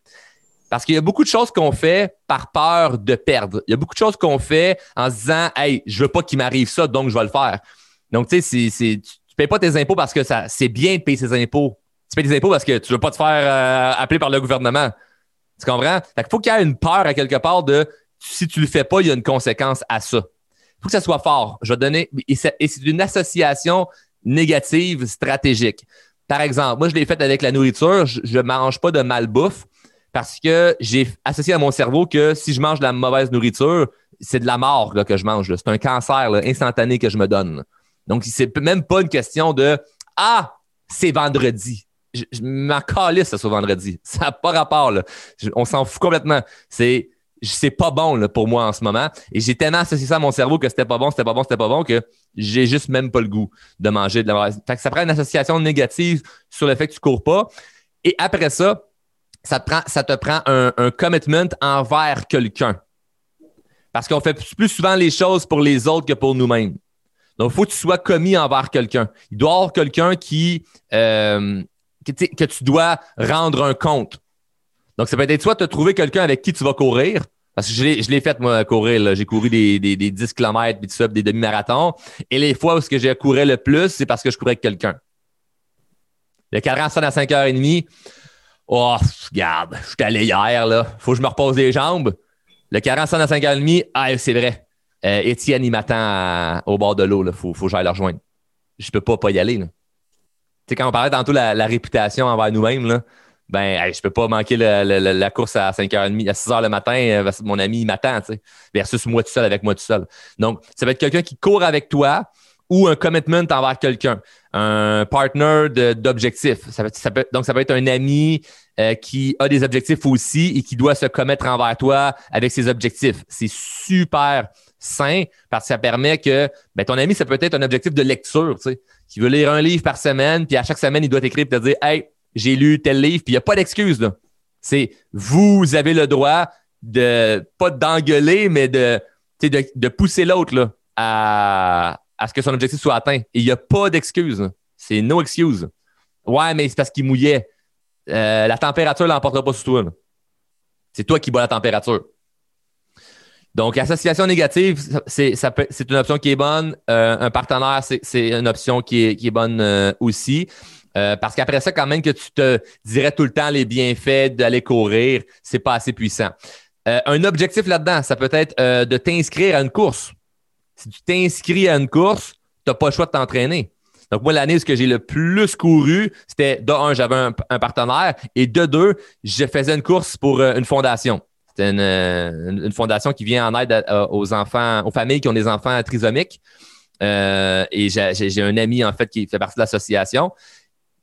Parce qu'il y a beaucoup de choses qu'on fait par peur de perdre. Il y a beaucoup de choses qu'on fait en se disant Hey, je veux pas qu'il m'arrive ça, donc je vais le faire. Donc, tu sais, tu ne payes pas tes impôts parce que c'est bien de payer ses impôts. Tu payes tes impôts parce que tu veux pas te faire euh, appeler par le gouvernement. Tu comprends? Fait faut qu'il y ait une peur à quelque part de si tu le fais pas, il y a une conséquence à ça. Il faut que ça soit fort. Je vais donner. Et c'est une association négative stratégique. Par exemple, moi, je l'ai fait avec la nourriture. Je ne mange pas de malbouffe parce que j'ai associé à mon cerveau que si je mange de la mauvaise nourriture, c'est de la mort que je mange. C'est un cancer instantané que je me donne. Donc, c'est même pas une question de Ah, c'est vendredi. Je, m'en calisse ce vendredi. Ça n'a pas rapport. on s'en fout complètement. C'est c'est pas bon pour moi en ce moment. Et j'ai tellement associé ça à mon cerveau que c'était pas bon, c'était pas bon, c'était pas bon que j'ai juste même pas le goût de manger de la Fait ça prend une association négative sur le fait que tu cours pas. Et après ça, ça te prend, ça te prend un, commitment envers quelqu'un. Parce qu'on fait plus souvent les choses pour les autres que pour nous-mêmes. Donc, il faut que tu sois commis envers quelqu'un. Il doit y avoir quelqu'un qui euh, que tu dois rendre un compte. Donc, ça peut être soit te trouver quelqu'un avec qui tu vas courir. Parce que je l'ai fait, moi, courir. J'ai couru des, des, des 10 km, puis tout des demi-marathons. Et les fois où j'ai couru le plus, c'est parce que je courais avec quelqu'un. Le cadran sonne à 5h30. Oh, regarde, je suis allé hier, là. Faut que je me repose les jambes. Le 40 à 5h30, ah, c'est vrai. Euh, Étienne, il m'attend au bord de l'eau. Il faut, faut que j'aille le rejoindre. Je peux pas pas y aller. Tu sais, quand on parlait tantôt la, la réputation envers nous-mêmes, là, ben, je peux pas manquer la course à 5h30, à 6h le matin, euh, mon ami, m'attend, tu sais, versus moi tout seul avec moi tout seul. Donc, ça va être quelqu'un qui court avec toi ou un commitment envers quelqu'un, un partner d'objectifs. Ça, donc, ça peut être un ami euh, qui a des objectifs aussi et qui doit se commettre envers toi avec ses objectifs. C'est super sain parce que ça permet que ben, ton ami, ça peut être un objectif de lecture, tu sais, qui veut lire un livre par semaine, puis à chaque semaine, il doit t'écrire et te dire Hey, j'ai lu tel livre, puis il n'y a pas d'excuse. C'est vous avez le droit de, pas d'engueuler, mais de, de, pousser l'autre à, à ce que son objectif soit atteint. Il n'y a pas d'excuse. C'est no excuse. Ouais, mais c'est parce qu'il mouillait. Euh, la température ne l'emportera pas sur toi. C'est toi qui bois la température. Donc, association négative, c'est une option qui est bonne. Euh, un partenaire, c'est une option qui est, qui est bonne euh, aussi. Euh, parce qu'après ça, quand même que tu te dirais tout le temps les bienfaits d'aller courir, c'est pas assez puissant. Euh, un objectif là-dedans, ça peut être euh, de t'inscrire à une course. Si tu t'inscris à une course, tu n'as pas le choix de t'entraîner. Donc, moi, l'année où j'ai le plus couru, c'était de un, j'avais un, partenaire et de deux, je faisais une course pour une fondation. C'était une, fondation qui vient en aide aux enfants, aux familles qui ont des enfants trisomiques. et j'ai un ami, en fait, qui fait partie de l'association.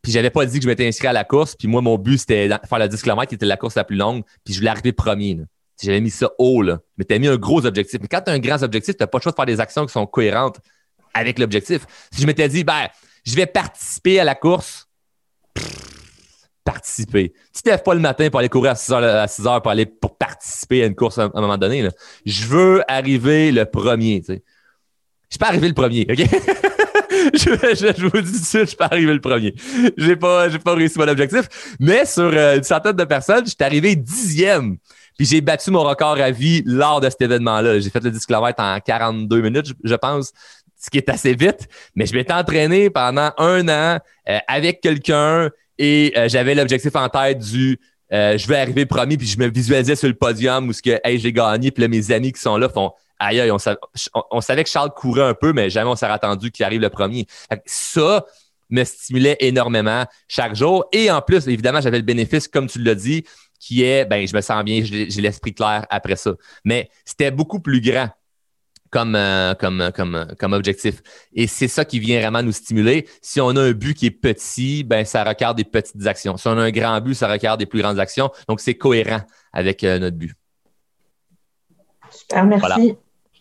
Puis j'avais pas dit que je m'étais inscrit à la course. Puis moi, mon but, c'était faire le 10 km qui était la course la plus longue. Puis je voulais arriver premier. J'avais mis ça haut. Là. Mais tu as mis un gros objectif. Mais quand tu as un grand objectif, tu n'as pas le choix de faire des actions qui sont cohérentes avec l'objectif. Si je m'étais dit, ben, je vais participer à la course, participer. Tu te lèves pas le matin pour aller courir à 6 heures, à 6 heures pour aller pour participer à une course à un moment donné. Je veux arriver le premier. Tu sais. Je peux arriver le premier, OK? je, vous dis tout de suite, je peux arriver le premier. J'ai pas, j'ai pas réussi mon objectif. Mais sur euh, une centaine de personnes, je suis arrivé dixième. Puis j'ai battu mon record à vie lors de cet événement-là. J'ai fait le 10 km en 42 minutes, je, pense, ce qui est assez vite. Mais je m'étais entraîné pendant un an euh, avec quelqu'un et euh, j'avais l'objectif en tête du je vais arriver premier, puis je me visualisais sur le podium où ce que hey, j'ai gagné, puis là, mes amis qui sont là font aïe, aïe, on, savait, que Charles courait un peu, mais jamais on s'est attendu qu'il arrive le premier. Ça me stimulait énormément chaque jour. Et en plus, évidemment, j'avais le bénéfice, comme tu l'as dit, qui est, ben, je me sens bien, j'ai l'esprit clair après ça. Mais c'était beaucoup plus grand comme, euh, comme, comme, comme objectif. Et c'est ça qui vient vraiment nous stimuler. Si on a un but qui est petit, ben, ça requiert des petites actions. Si on a un grand but, ça requiert des plus grandes actions. Donc, c'est cohérent avec euh, notre but. Super, merci.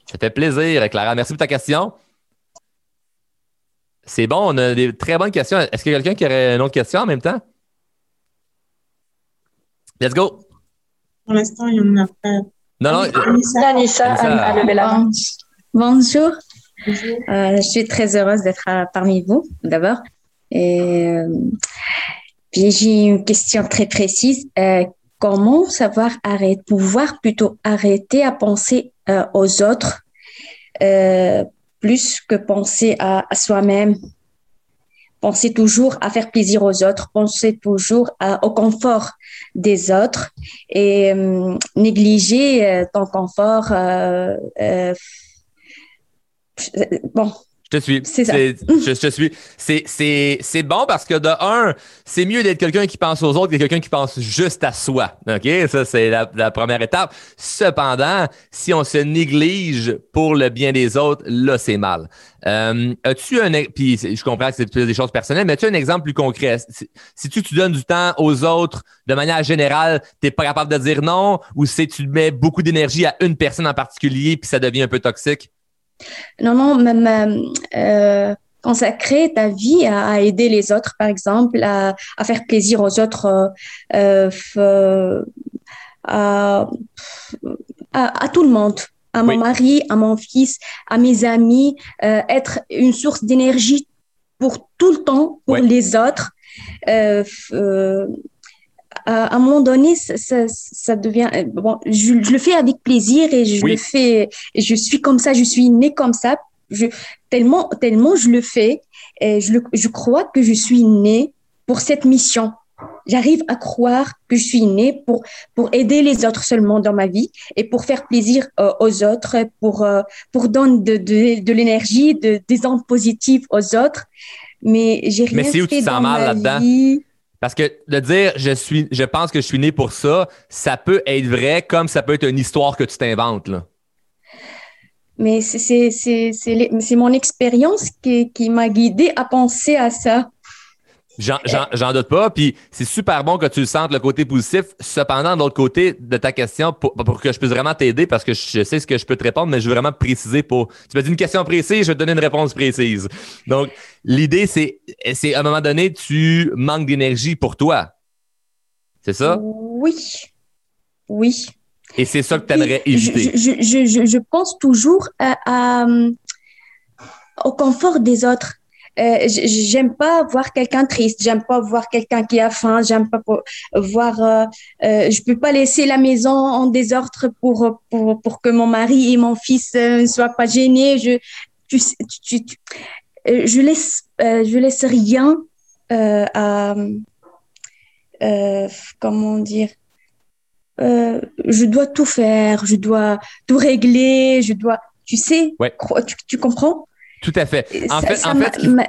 Ça fait plaisir, Clara. Merci pour ta question. C'est bon, on a des très bonnes questions. Est-ce qu'il y a quelqu'un qui aurait une autre question en même temps? Let's go. Pour l'instant, il y en a pas. Non, non. Anissa, Anissa, Bonjour. Bonjour. Euh, je suis très heureuse d'être euh, parmi vous, d'abord. Et euh, puis j'ai une question très précise. Comment savoir arrêter, pouvoir plutôt arrêter à penser euh, aux autres euh, plus que penser à, soi-même? Penser toujours à faire plaisir aux autres, penser toujours au confort des autres et euh, négliger ton confort. bon, je te suis. C'est ça. Je, te suis. C'est bon parce que de un, c'est mieux d'être quelqu'un qui pense aux autres que quelqu'un qui pense juste à soi. OK? Ça, c'est la, première étape. Cependant, si on se néglige pour le bien des autres, là, c'est mal. Euh, as-tu un. Puis je comprends que c'est des choses personnelles, mais as-tu un exemple plus concret? Si, tu, tu donnes du temps aux autres de manière générale, tu n'es pas capable de dire non? Ou si tu mets beaucoup d'énergie à une personne en particulier puis ça devient un peu toxique? Non, non, même euh, consacrer ta vie à, aider les autres, par exemple, à, faire plaisir aux autres, euh, euh, à, tout le monde, à mon mari, à mon fils, à mes amis, être une source d'énergie pour tout le temps, pour les autres à un moment donné, ça, devient. Euh, bon, je, le fais avec plaisir et je le fais. Je suis comme ça, je suis née comme ça. Je, tellement, tellement je le fais, et je, je crois que je suis née pour cette mission. j'arrive à croire que je suis née pour, pour aider les autres seulement dans ma vie et pour faire plaisir euh, aux autres, pour, euh, pour donner de, de, de l'énergie, de, des ondes positives aux autres. Mais j'ai rien Mais c'est où tu te sens mal ma là-dedans? Parce que de dire je suis je pense que je suis né pour ça, ça peut être vrai comme ça peut être une histoire que tu t'inventes. Mais c'est, c'est, c'est, c'est mon expérience qui, qui m'a guidée à penser à ça. J'en, j'en- doute pas. Puis c'est super bon que tu le sentes le côté positif. Cependant, de l'autre côté de ta question, pour, pour que je puisse vraiment t'aider, parce que je sais ce que je peux te répondre, mais je veux vraiment préciser pour. Tu m'as dit une question précise, je vais te donner une réponse précise. Donc, l'idée, c'est, c'est à un moment donné, tu manques d'énergie pour toi. C'est ça? Oui. Oui. Et c'est ça que tu aimerais éviter. Je, je, je, je pense toujours à, à, euh, au confort des autres. Euh, j'aime pas voir quelqu'un triste, j'aime pas voir quelqu'un qui a faim, j'aime pas voir. Euh, euh, je peux pas laisser la maison en désordre pour pour, pour que mon mari et mon fils ne soient pas gênés. Je tu, tu, tu- je laisse je laisse rien à comment dire euh, je dois tout faire, je dois tout régler, je dois, tu sais, Ouais. tu, tu comprends? Tout à fait. En Ça- fait, ça en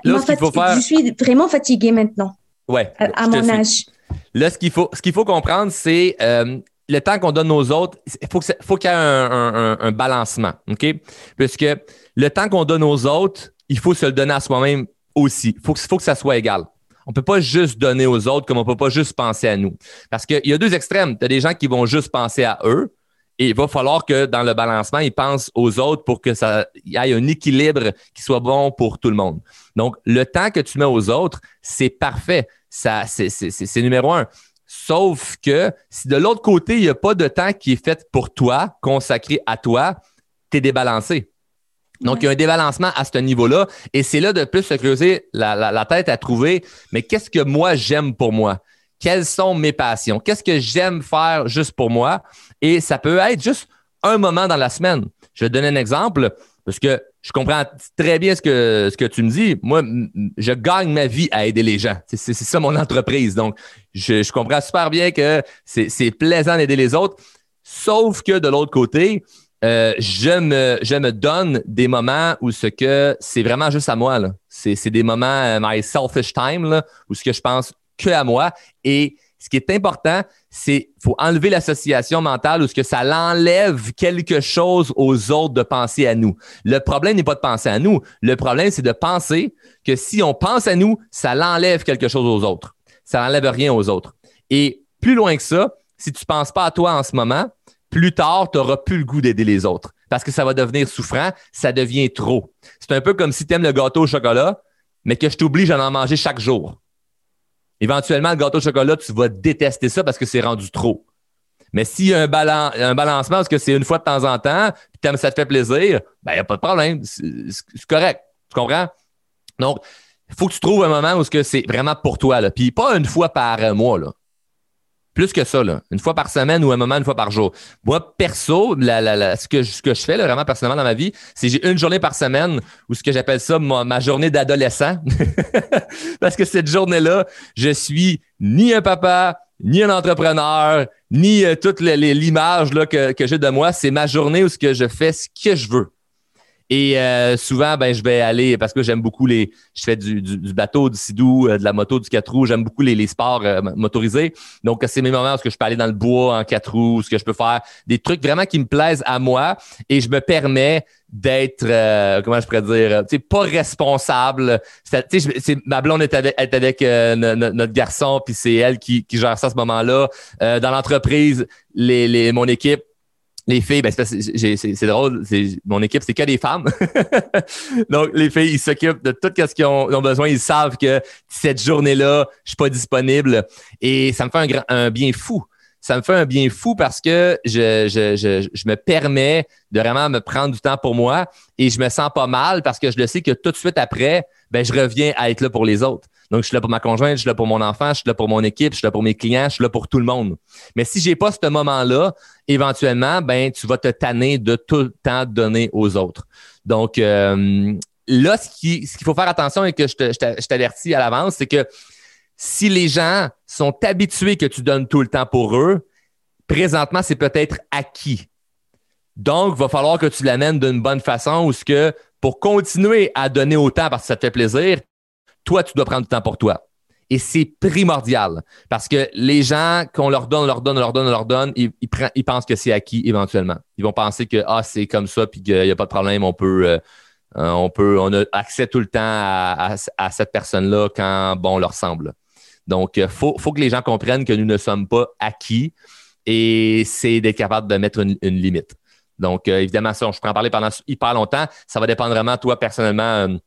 là, ce faut faire. Je suis vraiment fatiguée maintenant, Ouais. à, mon suis. âge. Là, ce qu'il faut, ce qu'il faut comprendre, c'est euh, le temps qu'on donne aux autres. Il faut, que ça- faut qu'il y ait un, un- un- un balancement, OK? Puisque le temps qu'on donne aux autres, il faut se le donner à soi-même aussi. Il faut, que- faut que ça soit égal. On peut pas juste donner aux autres comme on peut pas juste penser à nous. Parce qu'il y a deux extrêmes. Tu as des gens qui vont juste penser à eux. Et il va falloir que dans le balancement, ils pensent aux autres pour que ça y ait un équilibre qui soit bon pour tout le monde. Donc, le temps que tu mets aux autres, c'est parfait. Ça, c'est, c'est, c'est, c'est numéro un. Sauf que si de l'autre côté, il n'y a pas de temps qui est fait pour toi, consacré à toi, tu es débalancé. Donc, il y a un débalancement à ce niveau-là. Et c'est là de plus se creuser la, la, la tête à trouver, mais qu'est-ce que moi j'aime pour moi? Quelles sont mes passions? Qu'est-ce que j'aime faire juste pour moi? Et ça peut être juste un moment dans la semaine. Je vais te donner un exemple parce que je comprends très bien ce que, ce que tu me dis. Moi, je gagne ma vie à aider les gens. C'est, ça mon entreprise. Donc, je, comprends super bien que c'est, plaisant d'aider les autres. Sauf que de l'autre côté, euh, je, me, je me donne des moments où ce que c'est vraiment juste à moi. C'est des moments, euh, my selfish time, là, où ce que je pense que à moi. Et ce qui est important, c'est faut enlever l'association mentale où ce que ça l'enlève quelque chose aux autres de penser à nous. Le problème n'est pas de penser à nous. Le problème, c'est de penser que si on pense à nous, ça l'enlève quelque chose aux autres. Ça n'enlève rien aux autres. Et plus loin que ça, si tu ne penses pas à toi en ce moment, plus tard, tu n'auras plus le goût d'aider les autres parce que ça va devenir souffrant, ça devient trop. C'est un peu comme si tu aimes le gâteau au chocolat, mais que je t'oblige à en manger chaque jour. Éventuellement, le gâteau au chocolat, tu vas détester ça parce que c'est rendu trop. Mais s'il y a un, balan- un balancement, parce que c'est une fois de temps en temps, puis ça te fait plaisir, ben, il n'y a pas de problème. C'est correct. Tu comprends? Donc, il faut que tu trouves un moment où c'est vraiment pour toi. Là. Puis pas une fois par mois. Là. Plus que ça, là. une fois par semaine ou un moment une fois par jour. Moi, perso, la, la, la- ce, que, je- ce que je fais là, vraiment personnellement dans ma vie, c'est j'ai une journée par semaine où ce que j'appelle ça ma, journée d'adolescent. Parce que cette journée-là, je suis ni un papa, ni un entrepreneur, ni euh, toute l'image que, que j'ai de moi. C'est ma journée où ce que je fais ce que je veux. Et euh, souvent, ben, je vais aller parce que j'aime beaucoup les. Je fais du, du, du bateau, du sidou, euh, de la moto, du quatre roues. J'aime beaucoup les, les sports euh, motorisés. Donc, c'est mes moments où je peux aller dans le bois en quatre roues, ce que je peux faire des trucs vraiment qui me plaisent à moi et je me permets d'être, euh, comment je pourrais dire, tu sais, pas responsable. C'est- ma blonde est avec, est avec euh, no- no- notre garçon, puis c'est elle qui, qui gère ça à ce moment-là. Euh, dans l'entreprise, les, les, mon équipe, les filles, ben c'est, drôle, mon équipe, c'est que des femmes. Donc, les filles, ils s'occupent de tout ce qu'ils ont, besoin. Ils savent que cette journée-là, je suis pas disponible. Et ça me fait un, bien fou. Ça me fait un bien fou parce que je me permets de vraiment me prendre du temps pour moi et je me sens pas mal parce que je le sais que tout de suite après, ben, je reviens à être là pour les autres. Donc, je suis là pour ma conjointe, je suis là pour mon enfant, je suis là pour mon équipe, je suis là pour mes clients, je suis là pour tout le monde. Mais si j'ai pas ce moment-là, éventuellement, ben, tu vas te tanner de tout le temps donner aux autres. Donc, euh, là, ce qui- ce qu'il faut faire attention et que je t'avertis à l'avance, c'est que si les gens sont habitués que tu donnes tout le temps pour eux, présentement, c'est peut-être acquis. Donc, il va falloir que tu l'amènes d'une bonne façon ou ce que pour continuer à donner autant parce que ça te fait plaisir, toi, tu dois prendre du temps pour toi. Et c'est primordial parce que les gens, qu'on leur donne, leur donne, leur donne, leur donne, ils, ils, pensent que c'est acquis éventuellement. Ils vont penser que ah, c'est comme ça, puis qu'il n'y a pas de problème, on peut, euh, euh, on on a accès tout le temps à, cette personne-là quand bon leur semble. Donc, il euh, faut, que les gens comprennent que nous ne sommes pas acquis et c'est d'être capable de mettre une, limite. Donc, évidemment, ça, je peux en parler pendant hyper longtemps. Ça va dépendre vraiment, toi, personnellement,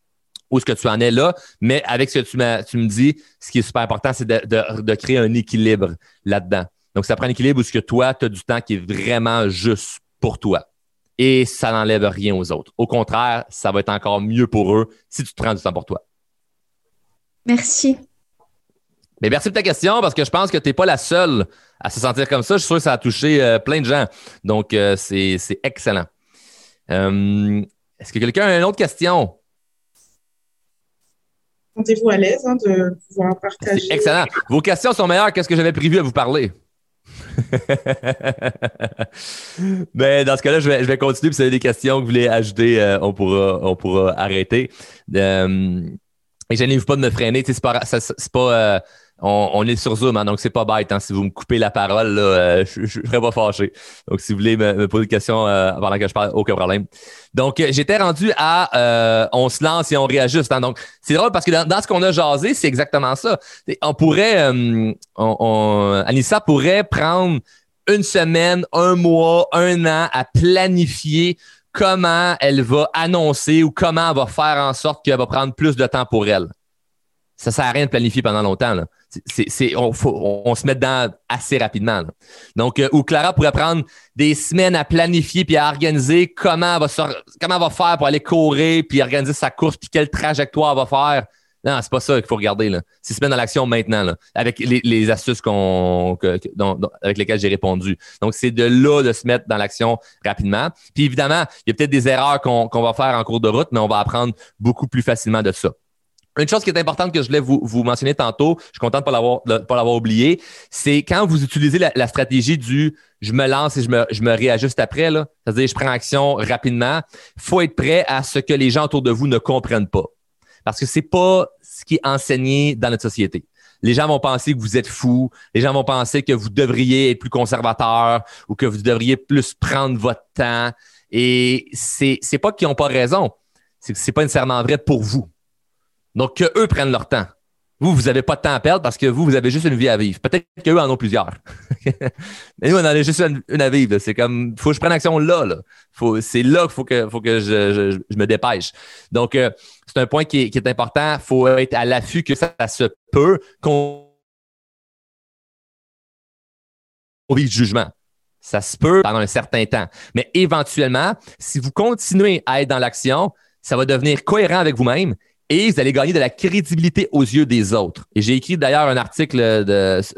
où est-ce que tu en es là. Mais avec ce que tu, tu me dis, ce qui est super important, c'est de, créer un équilibre là-dedans. Donc, ça prend un équilibre où ce que toi, tu as du temps qui est vraiment juste pour toi. Et ça n'enlève rien aux autres. Au contraire, ça va être encore mieux pour eux si tu te prends du temps pour toi. Merci. Mais merci pour ta question parce que je pense que tu n'es pas la seule à se sentir comme ça. Je suis sûr que ça a touché euh, plein de gens. Donc, euh, c'est excellent. Euh, est-ce que quelqu'un a une autre question? Sentez-vous à l'aise hein, de pouvoir partager. Excellent. Vos questions sont meilleures que ce que j'avais prévu à vous parler. Mais dans ce cas-là, je vais, je vais continuer. si vous avez des questions que vous voulez ajouter, euh, on, pourra, on pourra arrêter. Euh, et je pas de me freiner. C'est pas, pas euh, on, est sur Zoom, hein, donc c'est pas bête. Hein. Si vous me coupez la parole, euh, je, je, serais pas fâché. Donc, si vous voulez me, poser des questions euh, pendant que je parle, aucun problème. Donc, euh, j'étais rendu à on se lance et on réajuste. Hein. Donc, c'est drôle parce que dans, ce qu'on a jasé, c'est exactement ça. On pourrait, Anissa pourrait prendre une semaine, un mois, un an à planifier comment elle va annoncer ou comment elle va faire en sorte qu'elle va prendre plus de temps pour elle. Ça sert à rien de planifier pendant longtemps. Là on, se met dedans assez rapidement. Donc, euh, où Clara pourrait prendre des semaines à planifier puis à organiser comment elle va, comment va faire pour aller courir puis organiser sa course puis quelle trajectoire elle va faire. Non, c'est pas ça qu'il faut regarder. Là. C'est se mettre dans l'action maintenant, là, avec les, astuces qu'on, avec lesquelles j'ai répondu. Donc, c'est de là de se mettre dans l'action rapidement. Puis évidemment, il y a peut-être des erreurs qu'on, qu'on va faire en cours de route, mais on va apprendre beaucoup plus facilement de ça. Une chose qui est importante que je voulais vous, vous mentionner tantôt, je suis content de ne pas l'avoir oublié, c'est quand vous utilisez la, stratégie du je me lance et je me, je me réajuste après, c'est-à-dire je prends action rapidement, faut être prêt à ce que les gens autour de vous ne comprennent pas. Parce que c'est pas ce qui est enseigné dans notre société. Les gens vont penser que vous êtes fou, les gens vont penser que vous devriez être plus conservateur ou que vous devriez plus prendre votre temps. Et c'est, c'est pas qu'ils n'ont pas raison, c'est que c'est pas nécessairement vrai pour vous. Donc, qu'eux prennent leur temps. Vous, vous n'avez pas de temps à perdre parce que vous, vous avez juste une vie à vivre. Peut-être qu'eux en ont plusieurs. Mais nous, on en a juste une, à vivre. C'est comme, faut que je prenne action là. là. c'est là qu'il faut que, faut que je, me dépêche. Donc, euh, c'est un point qui est, important. Il faut être à l'affût que ça, se peut qu'on vive jugement. Ça se peut pendant un certain temps. Mais éventuellement, si vous continuez à être dans l'action, ça va devenir cohérent avec vous-même et vous allez gagner de la crédibilité aux yeux des autres. Et j'ai écrit d'ailleurs un article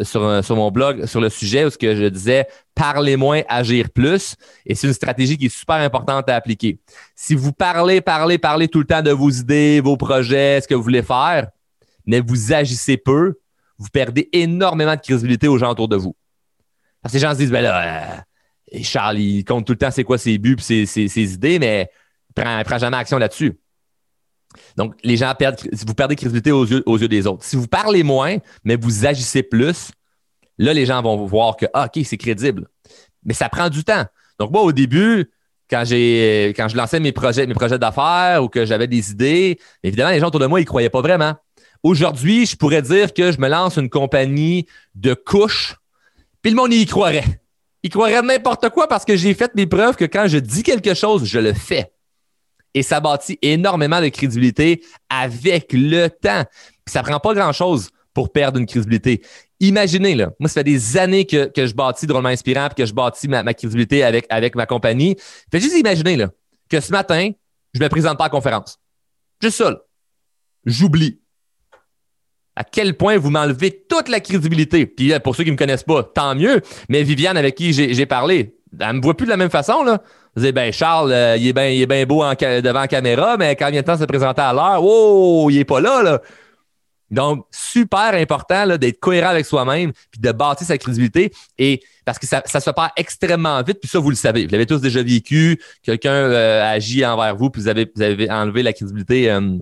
sur, sur mon blog sur le sujet où ce que je disais parler moins, agir plus. Et c'est une stratégie qui est super importante à appliquer. Si vous parlez, parlez, parlez tout le temps de vos idées, vos projets, ce que vous voulez faire, mais vous agissez peu, vous perdez énormément de crédibilité aux gens autour de vous. Parce que les gens se disent, ben là, euh, Charles, il compte tout le temps c'est quoi ses buts et ses, ses, idées, mais il ne prend jamais action là-dessus. Donc, les gens perdent, vous perdez crédibilité aux yeux, des autres. Si vous parlez moins, mais vous agissez plus, là, les gens vont voir que, ah, OK, c'est crédible. Mais ça prend du temps. Donc, moi, au début, quand je lançais mes projets, mes projets d'affaires ou que j'avais des idées, évidemment, les gens autour de moi, ils croyaient pas vraiment. Aujourd'hui, je pourrais dire que je me lance une compagnie de couches, puis le monde y croirait. Il croirait n'importe quoi parce que j'ai fait mes preuves que quand je dis quelque chose, je le fais et ça bâtit énormément de crédibilité avec le temps. Puis ça prend pas grand-chose pour perdre une crédibilité. Imaginez, là, moi, ça fait des années que, que je bâtis Drôlement Inspirant et que je bâtis ma, crédibilité avec, avec ma compagnie. Faites juste imaginer là, que ce matin, je me présente pas à la conférence. Juste ça. J'oublie. À quel point vous m'enlevez toute la crédibilité? Puis pour ceux qui ne me connaissent pas, tant mieux. Mais Viviane, avec qui j'ai parlé, elle me voit plus de la même façon. Là. Vous dites, ben Charles, euh, il est bien est beau devant la caméra, mais quand il vient le temps de se présenter à l'heure, oh, il est pas là, là. Donc, super important d'être cohérent avec soi-même puis de bâtir sa crédibilité. Et parce que ça, ça se perd extrêmement vite, puis ça, vous le savez. Vous l'avez tous déjà vécu. Quelqu'un euh, agit envers vous, puis vous avez, vous avez enlevé la crédibilité euh,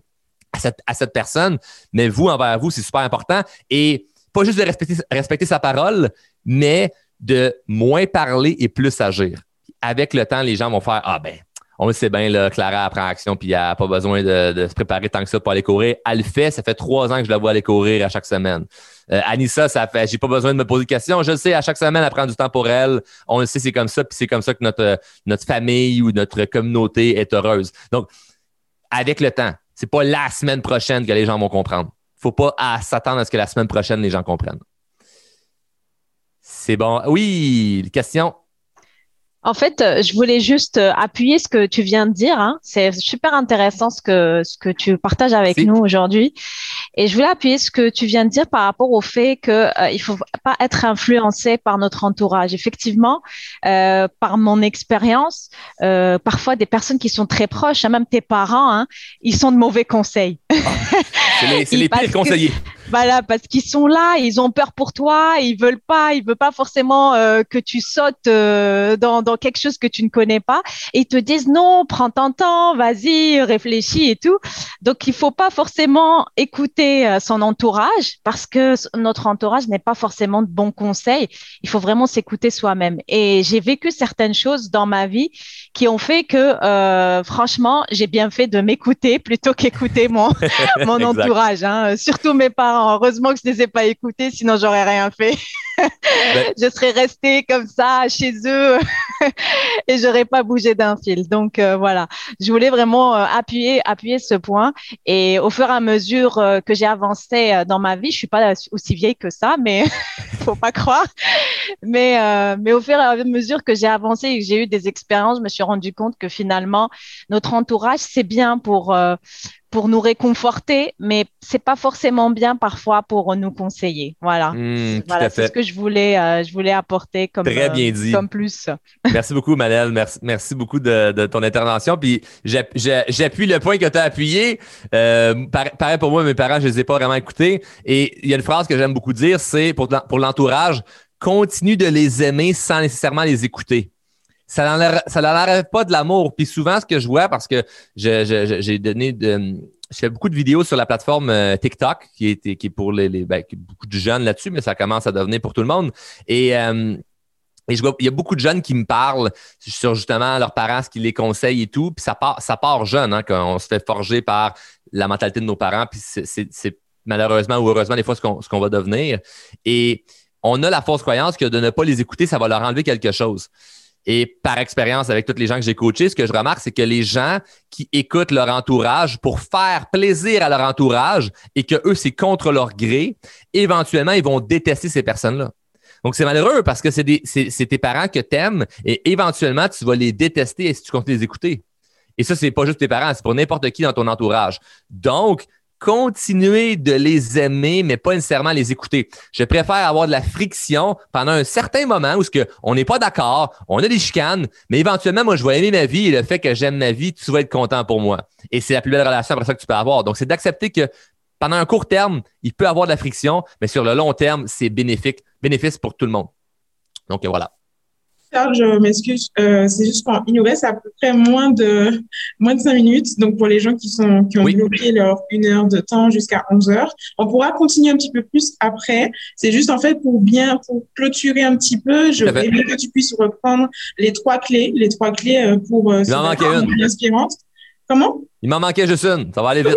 à, cette, à cette personne. Mais vous, envers vous, c'est super important. Et pas juste de respecter, respecter sa parole, mais de moins parler et plus agir. Avec le temps, les gens vont faire Ah ben, on le sait bien, là, Clara prend action puis elle n'a pas besoin de, se préparer tant que ça pour aller courir. Elle le fait, ça fait trois ans que je la vois aller courir à chaque semaine. Euh, Anissa, ça fait, j'ai pas besoin de me poser de questions. Je le sais, à chaque semaine, elle prend du temps pour elle. On le sait, c'est comme ça, puis c'est comme ça que notre, notre famille ou notre communauté est heureuse. Donc, avec le temps, c'est pas la semaine prochaine que les gens vont comprendre. Faut pas s'attendre à ce que la semaine prochaine, les gens comprennent. C'est bon. Oui, question. En fait, euh, je voulais juste euh, appuyer ce que tu viens de dire. Hein. C'est super intéressant ce que ce que tu partages avec nous aujourd'hui. Et je voulais appuyer ce que tu viens de dire par rapport au fait que euh, il faut pas être influencé par notre entourage. Effectivement, euh, par mon expérience, euh, parfois des personnes qui sont très proches, hein, même tes parents, hein, ils sont de mauvais conseils. Ah, c'est les, pires conseillers. Voilà, parce qu'ils sont là, ils ont peur pour toi, ils veulent pas, ils veulent pas forcément euh, que tu sautes euh, dans, dans quelque chose que tu ne connais pas. Et ils te disent non, prends ton temps, vas-y, réfléchis et tout. Donc il faut pas forcément écouter euh, son entourage parce que notre entourage n'est pas forcément de bons conseils. Il faut vraiment s'écouter soi-même. Et j'ai vécu certaines choses dans ma vie qui ont fait que franchement, j'ai bien fait de m'écouter plutôt qu'écouter mon mon entourage, hein. surtout mes parents Heureusement que je ne les ai pas écoutés, sinon j'aurais rien fait. Ben je serais restée comme ça chez eux et j'aurais pas bougé d'un fil. Donc euh, voilà, je voulais vraiment euh, appuyer appuyer ce point. Et au fur et à mesure euh, que j'ai avancé dans ma vie, je suis pas aussi vieille que ça, mais faut pas croire. Mais mais au fur et à mesure que j'ai avancé et que j'ai eu des expériences, je me suis rendu compte que finalement notre entourage c'est bien pour pour nous réconforter, mais c'est pas forcément bien parfois pour nous conseiller. Voilà, mmh, voilà c'est ce que je voulais, euh, je voulais apporter comme, Très bien euh, dit. comme plus. Merci beaucoup, Manel. Merci, merci beaucoup de, de ton intervention. Puis j'appuie le point que tu as appuyé. Euh, pareil pour moi, mes parents, je les ai pas vraiment écoutés. Et il y a une phrase que j'aime beaucoup dire, c'est pour, pour l'entourage, continue de les aimer sans nécessairement les écouter ça n'enlève pas de l'amour. Puis souvent, ce que je vois, parce que j'ai donné de, je fais beaucoup de vidéos sur la plateforme euh, TikTok, qui est, qui pour les, ben, beaucoup de jeunes là-dessus, mais ça commence à devenir pour tout le monde. Et, euh, et je vois, il y a beaucoup de jeunes qui me parlent sur justement leurs parents, ce qu'ils les conseillent et tout. Puis ça part, ça part jeune, hein, quand on se fait forger par la mentalité de nos parents. Puis c'est malheureusement ou heureusement des fois ce qu'on va devenir. Et on a la fausse croyance que de ne pas les écouter, ça va leur enlever quelque chose. Et par expérience avec tous les gens que j'ai coachés, ce que je remarque, c'est que les gens qui écoutent leur entourage pour faire plaisir à leur entourage et que eux, c'est contre leur gré, éventuellement, ils vont détester ces personnes-là. Donc, c'est malheureux parce que c'est tes parents que t'aimes et éventuellement, tu vas les détester si tu continues les écouter. Et ça, c'est pas juste tes parents, c'est pour n'importe qui dans ton entourage. Donc, continuer de les aimer, mais pas nécessairement les écouter. Je préfère avoir de la friction pendant un certain moment où ce que on n'est pas d'accord, on a des chicanes, mais éventuellement, moi, je vais aimer ma vie et le fait que j'aime ma vie, tu vas être content pour moi. Et c'est la plus belle relation après ça que tu peux avoir. Donc, c'est d'accepter que pendant un court terme, il peut avoir de la friction, mais sur le long terme, c'est bénéfique, bénéfice pour tout le monde. Donc, voilà je m'excuse. Euh, c'est juste qu'il nous reste à peu près moins de moins de cinq minutes. Donc pour les gens qui sont qui ont bloqué leur une heure de temps jusqu'à 11 heures, on pourra continuer un petit peu plus après. C'est juste en fait pour bien pour clôturer un petit peu. Je voudrais que tu puisses reprendre les trois clés, les trois clés euh, pour euh, Il m'en manquait une. Inspirante. Comment? Il m'en manquait juste une. Ça va aller vite.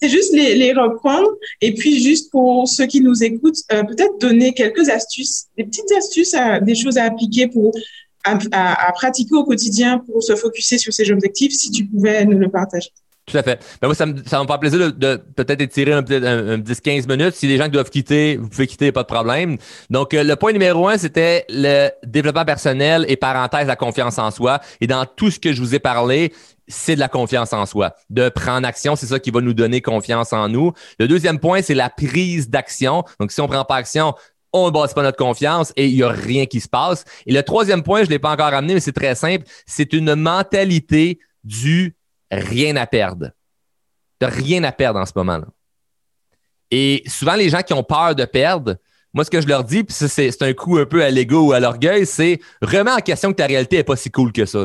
C'est juste les, reprendre et puis juste pour ceux qui nous écoutent, euh, peut-être donner quelques astuces, des petites astuces, à, des choses à appliquer pour à, pratiquer au quotidien pour se focuser sur ces objectifs, si tu pouvais nous le partager. Tout à fait. Ben moi, ça, me, ça me fait plaisir de, peut-être étirer un, un, un 10-15 minutes. Si les gens doivent quitter, vous pouvez quitter, pas de problème. Donc, euh, le point numéro un, c'était le développement personnel et parenthèse, la confiance en soi. Et dans tout ce que je vous ai parlé, c'est de la confiance en soi. De prendre action, c'est ça qui va nous donner confiance en nous. Le deuxième point, c'est la prise d'action. Donc, si on prend pas action, on ne base pas notre confiance et il n'y a rien qui se passe. Et le troisième point, je ne l'ai pas encore amené, mais c'est très simple, c'est une mentalité du rien à perdre. De rien à perdre en ce moment-là. Et souvent, les gens qui ont peur de perdre, moi, ce que je leur dis, puis c'est un coup un peu à l'ego ou à l'orgueil, c'est remets en question que ta réalité n'est pas si cool que ça.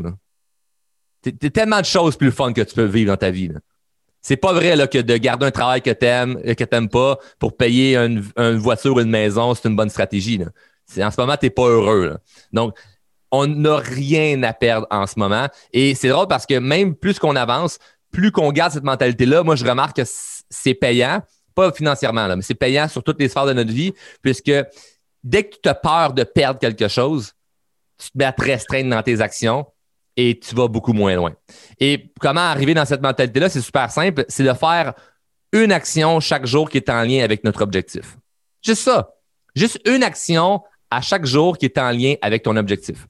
T'as tellement de choses plus fun que tu peux vivre dans ta vie. C'est pas vrai là, que de garder un travail que t'aimes, que t'aimes pas pour payer une, voiture ou une maison, c'est une bonne stratégie. En ce moment, t'es pas heureux. Donc, on n'a rien à perdre en ce moment. Et c'est drôle parce que même plus qu'on avance, plus qu'on garde cette mentalité-là, moi, je remarque que c'est payant, pas financièrement, là, mais c'est payant sur toutes les sphères de notre vie, puisque dès que tu as peur de perdre quelque chose, tu te mets à te restreindre dans tes actions et tu vas beaucoup moins loin. Et comment arriver dans cette mentalité-là? C'est super simple, c'est de faire une action chaque jour qui est en lien avec notre objectif. Juste ça. Juste une action à chaque jour qui est en lien avec ton objectif.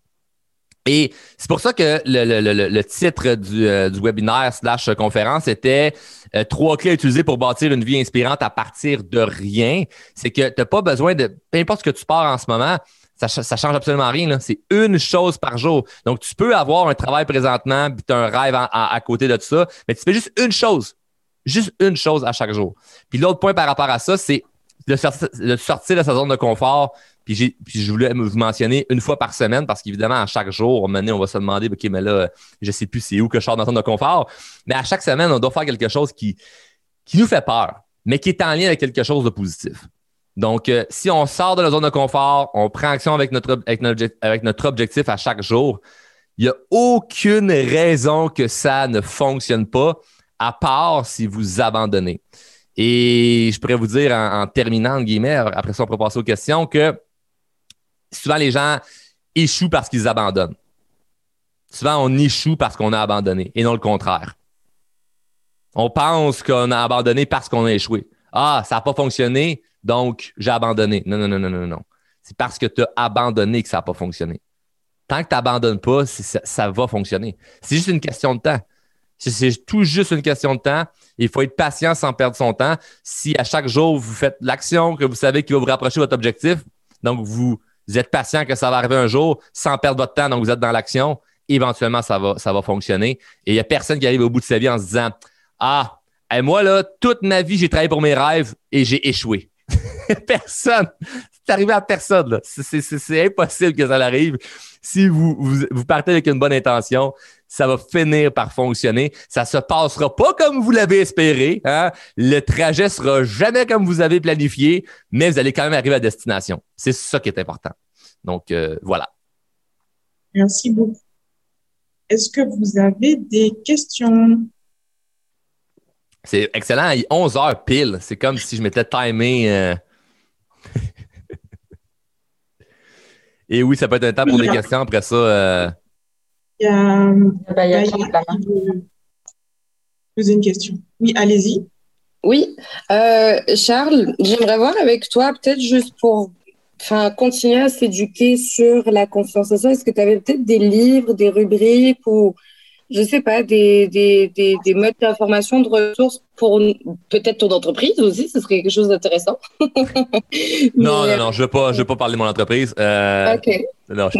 Et c'est pour ça que le, titre euh, du, webinaire slash conférence était euh, trois clés à utiliser pour bâtir une vie inspirante à partir de rien. C'est que tu n'as pas besoin de, peu importe ce que tu pars en ce moment, ça, ça change absolument rien. C'est une chose par jour. Donc, tu peux avoir un travail présentement, puis tu as un rêve à, côté de tout ça, mais tu fais juste une chose. Juste une chose à chaque jour. Puis l'autre point par rapport à ça, c'est de sortir de sa zone de confort puis, je voulais vous mentionner une fois par semaine parce qu'évidemment, à chaque jour, on va se demander, OK, mais là, je sais plus c'est où que je sors dans zone de confort. Mais à chaque semaine, on doit faire quelque chose qui, qui nous fait peur, mais qui est en lien avec quelque chose de positif. Donc, euh, si on sort de la zone de confort, on prend action avec notre, objectif à chaque jour, il n'y a aucune raison que ça ne fonctionne pas, à part si vous abandonnez. Et je pourrais vous dire en, terminant, en guillemets, après ça, on pourra passer aux questions, que souvent les gens échouent parce qu'ils abandonnent. Souvent, on échoue parce qu'on a abandonné et non le contraire. On pense qu'on a abandonné parce qu'on a échoué. Ah, ça n'a pas fonctionné, donc j'ai abandonné. Non, non, non, non, non, non. C'est parce que tu as abandonné que ça n'a pas fonctionné. Tant que tu n'abandonnes pas, ça, va fonctionner. C'est juste une question de temps. C'est tout juste une question de temps. Il faut être patient sans perdre son temps. Si à chaque jour, vous faites l'action que vous savez qui va vous rapprocher de votre objectif, donc vous êtes patient que ça va arriver un jour sans perdre votre temps, donc vous êtes dans l'action, éventuellement, ça va, fonctionner. Et il n'y a personne qui arrive au bout de sa vie en se disant Ah, moi, là, toute ma vie, j'ai travaillé pour mes rêves et j'ai échoué. personne. C'est arrivé à personne. C'est impossible que ça arrive. Si vous, vous, partez avec une bonne intention, ça va finir par fonctionner. Ça se passera pas comme vous l'avez espéré. Hein? Le trajet sera jamais comme vous avez planifié, mais vous allez quand même arriver à destination. C'est ça qui est important. Donc, euh, voilà. Merci beaucoup. Est-ce que vous avez des questions? C'est excellent. Il est 11 heures pile. C'est comme si je m'étais timé. Euh, Et oui, ça peut être un temps pour des questions après ça. Euh... Il y a, bah, il y a, poser une question. Oui, allez-y. Oui, euh, Charles, j'aimerais voir avec toi, peut-être juste pour continuer à s'éduquer sur la confiance en soi. Est-ce que tu avais peut-être des livres, des rubriques ou je sais pas, des, des, des, des modes d'information, de ressources pour peut-être ton entreprise aussi, ce serait quelque chose d'intéressant. non, non, non, je veux pas, je veux pas parler de mon entreprise. Euh, OK. Non, je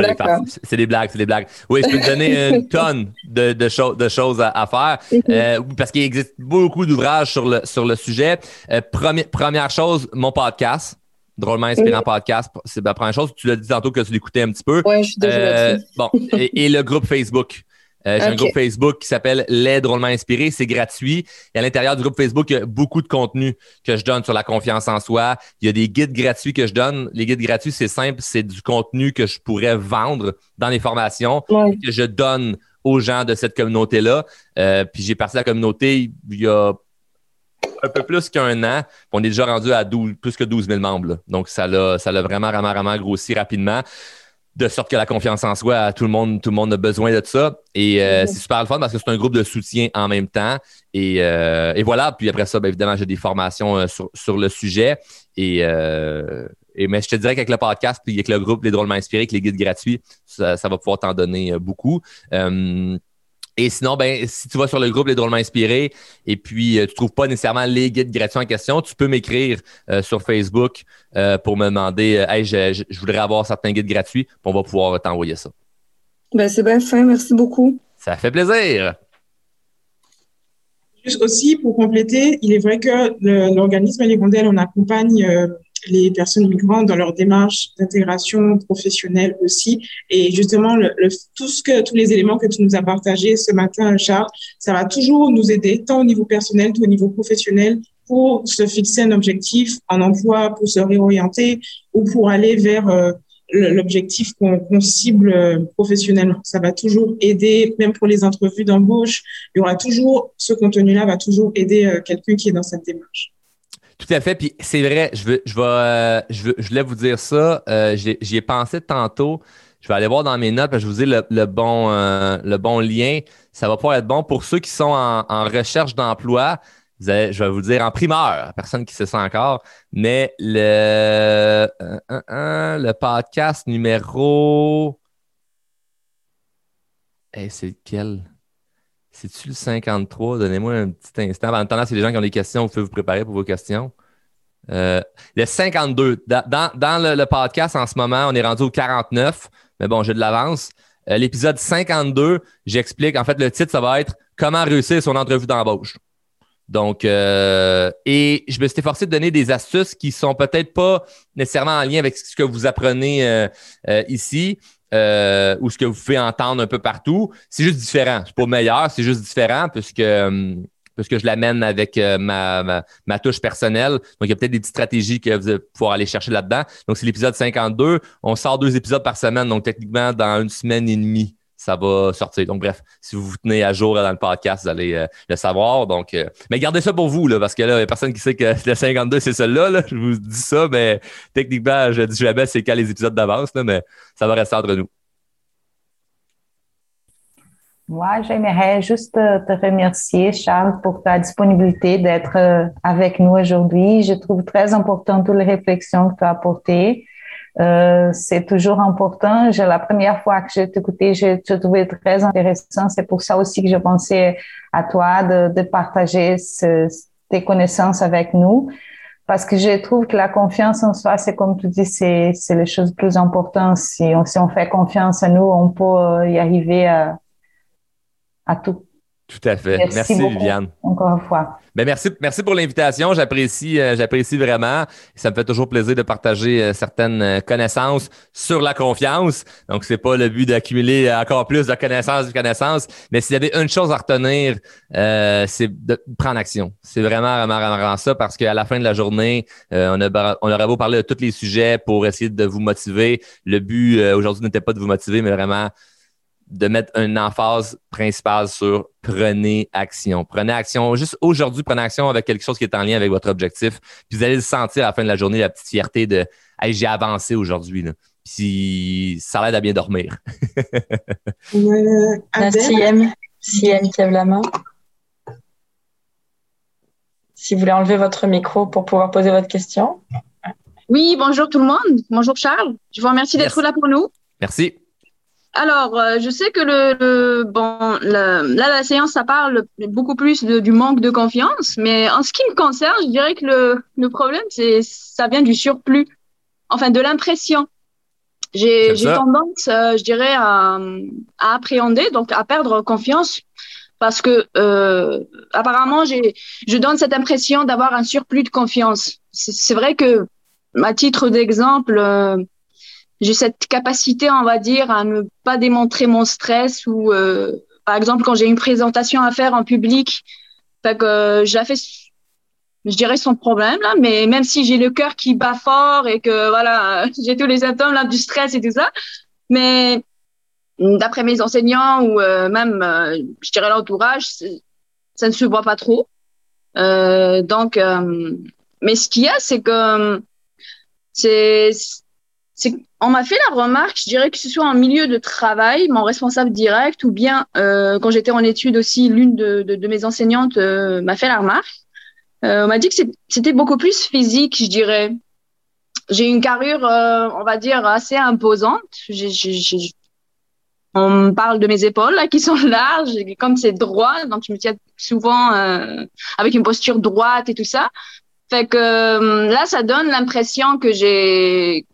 C'est des blagues, c'est des blagues. Oui, je peux te donner une tonne de, de, de choses à, faire euh, parce qu'il existe beaucoup d'ouvrages sur le, sur le sujet. Euh, première, première chose, mon podcast. Drôlement inspirant podcast, c'est la première chose. Tu l'as dit tantôt que tu l'écoutais un petit peu. Oui, je suis déjà euh, Bon, et, et, le groupe Facebook. Euh, j'ai un groupe Facebook qui s'appelle Les Drôlement Inspirés. C'est gratuit. Et à l'intérieur du groupe Facebook, il y a beaucoup de contenu que je donne sur la confiance en soi. Il y a des guides gratuits que je donne. Les guides gratuits, c'est simple. C'est du contenu que je pourrais vendre dans les formations que je donne aux gens de cette communauté-là. Euh, puis j'ai parti la communauté il y a un peu plus qu'un an. On est déjà rendu à 12, plus que 12 000 membres. Donc, ça l'a, ça l'a vraiment, vraiment, vraiment grossi rapidement de sorte que la confiance en soi, tout le monde, tout le monde a besoin de ça. Et euh, c'est super le fun parce que c'est un groupe de soutien en même temps. Et, euh, et voilà. Puis après ça, bien évidemment, j'ai des formations euh, sur, sur, le sujet. Et, et, mais je te dirais qu'avec le podcast, puis avec le groupe Les Drôlement Inspirés, avec les guides gratuits, ça, ça va pouvoir t'en donner beaucoup. Et sinon, ben, si tu vas sur le groupe Les Drôlement Inspirés et puis euh, tu trouves pas nécessairement les guides gratuits en question, tu peux m'écrire euh, sur Facebook euh, pour me demander Hey, je, voudrais avoir certains guides gratuits, puis on va pouvoir t'envoyer ça. Ben, c'est bien fin, merci beaucoup. Ça fait plaisir. Juste aussi, pour compléter, il est vrai que l'organisme Alirondelle, on accompagne euh, les personnes migrantes dans leur démarche d'intégration professionnelle aussi. Et justement, tout ce que, tous les éléments que tu nous as partagés ce matin, Charles, ça va toujours nous aider, tant au niveau personnel qu'au niveau professionnel, pour se fixer un objectif en emploi, pour se réorienter ou pour aller vers euh, l'objectif qu'on cible euh, professionnellement. Ça va toujours aider, même pour les entrevues d'embauche, il y aura toujours, ce contenu-là va toujours aider euh, quelqu'un qui est dans cette démarche. Tout à fait. Puis c'est vrai, je, veux, je, euh, je, veux, je voulais vous dire ça. J'y ai pensé tantôt. Je vais aller voir dans mes notes, je vous ai le, bon, le bon lien. Ça va pouvoir être bon pour ceux qui sont en, recherche d'emploi je vais vous dire en primeur, personne qui se sent encore, mais le, le podcast numéro. c'est lequel? C'est-tu le 53? Donnez-moi un petit instant. En attendant, c'est les gens qui ont des questions, vous pouvez vous préparer pour vos questions. Euh, le 52. Dans, le, podcast, en ce moment, on est rendu au 49, mais bon, j'ai de l'avance. Euh, l'épisode 52, j'explique. En fait, le titre, ça va être Comment réussir son entrevue d'embauche. Donc, euh, et je me suis efforcé de donner des astuces qui sont peut-être pas nécessairement en lien avec ce que vous apprenez euh, euh, ou ce que vous pouvez entendre un peu partout. C'est juste différent. C'est pas meilleur, c'est juste différent puisque puisque je l'amène avec ma, ma, touche personnelle. Donc, il y a peut-être des petites stratégies que vous allez pouvoir aller chercher là-dedans. Donc, c'est l'épisode 52. On sort deux épisodes par semaine. Donc, techniquement, dans une semaine et demie, ça va sortir. Donc, bref, si vous vous tenez à jour dans le podcast, vous allez euh, le savoir. Donc, euh, mais gardez ça pour vous, là, parce que là, il n'y a personne qui sait que le 52, c'est celui-là. Là. Je vous dis ça, mais techniquement, je dis jamais c'est quand les épisodes d'avance, mais ça va rester entre nous. Moi, j'aimerais juste te remercier, Charles, pour ta disponibilité d'être euh, avec nous aujourd'hui. Je trouve très important toutes les réflexions que tu as apportées. Euh, c'est toujours important. J'ai la première fois que j'ai écouté, j'ai trouvé très intéressant. C'est pour ça aussi que je pensais à toi de, de partager ce, tes connaissances avec nous. Parce que je trouve que la confiance en soi, c'est comme tu dis, c'est, c'est les choses plus importantes. Si on, si on fait confiance à nous, on peut y arriver à, à tout. Tout à fait. Merci, merci Viviane. Encore une fois. Ben merci, merci pour l'invitation. J'apprécie, euh, j'apprécie vraiment. Ça me fait toujours plaisir de partager euh, certaines euh, connaissances sur la confiance. Donc, c'est pas le but d'accumuler encore plus de connaissances, de connaissances. Mais s'il y avait une chose à retenir, c'est de prendre action. C'est vraiment, vraiment, vraiment, ça parce qu'à la fin de la journée, on, a, on aurait beau parler de tous les sujets pour essayer de vous motiver. Le but aujourd'hui n'était pas de vous motiver, mais vraiment de mettre une emphase principale sur prenez action. Prenez action. Juste aujourd'hui, prenez action avec quelque chose qui est en lien avec votre objectif. Puis vous allez le sentir à la fin de la journée, la petite fierté de hey, j'ai avancé aujourd'hui. Puis ça l'aide à bien dormir. euh, si M qui lève la main. Si vous voulez enlever votre micro pour pouvoir poser votre question. Oui, bonjour tout le monde. Bonjour Charles. Je vous remercie d'être là pour nous. Merci. Alors, euh, je sais que le, bon, là, la séance, ça parle beaucoup plus du manque de confiance, mais en ce qui me concerne, je dirais que le, le problème, c'est ça vient du surplus, enfin de l'impression. J'ai tendance, euh, je dirais, à, à, appréhender, donc à perdre confiance, parce que euh, apparemment, j'ai, je donne cette impression d'avoir un surplus de confiance. C'est vrai que, à titre d'exemple, euh, j'ai cette capacité, on va dire, à ne pas démontrer mon stress ou, euh, par exemple, quand j'ai une présentation à faire en public, fait que euh, j'ai fait, je dirais, son problème là, mais même si j'ai le cœur qui bat fort et que voilà, j'ai tous les symptômes là du stress et tout ça, mais d'après mes enseignants ou euh, même, je dirais l'entourage, ça ne se voit pas trop. donc, mais ce qu'il y a, c'est que c'est on m'a fait la remarque, je dirais que ce soit en milieu de travail, mon responsable direct, ou bien euh, quand j'étais en études aussi, l'une de, mes enseignantes euh, m'a fait la remarque. Euh, on m'a dit que c'était beaucoup plus physique, je dirais. J'ai une carrure, on va dire, assez imposante. on me parle de mes épaules là, qui sont larges, et comme c'est droit, donc je me tiens souvent avec une posture droite et tout ça. Fait que là, ça donne l'impression que j'ai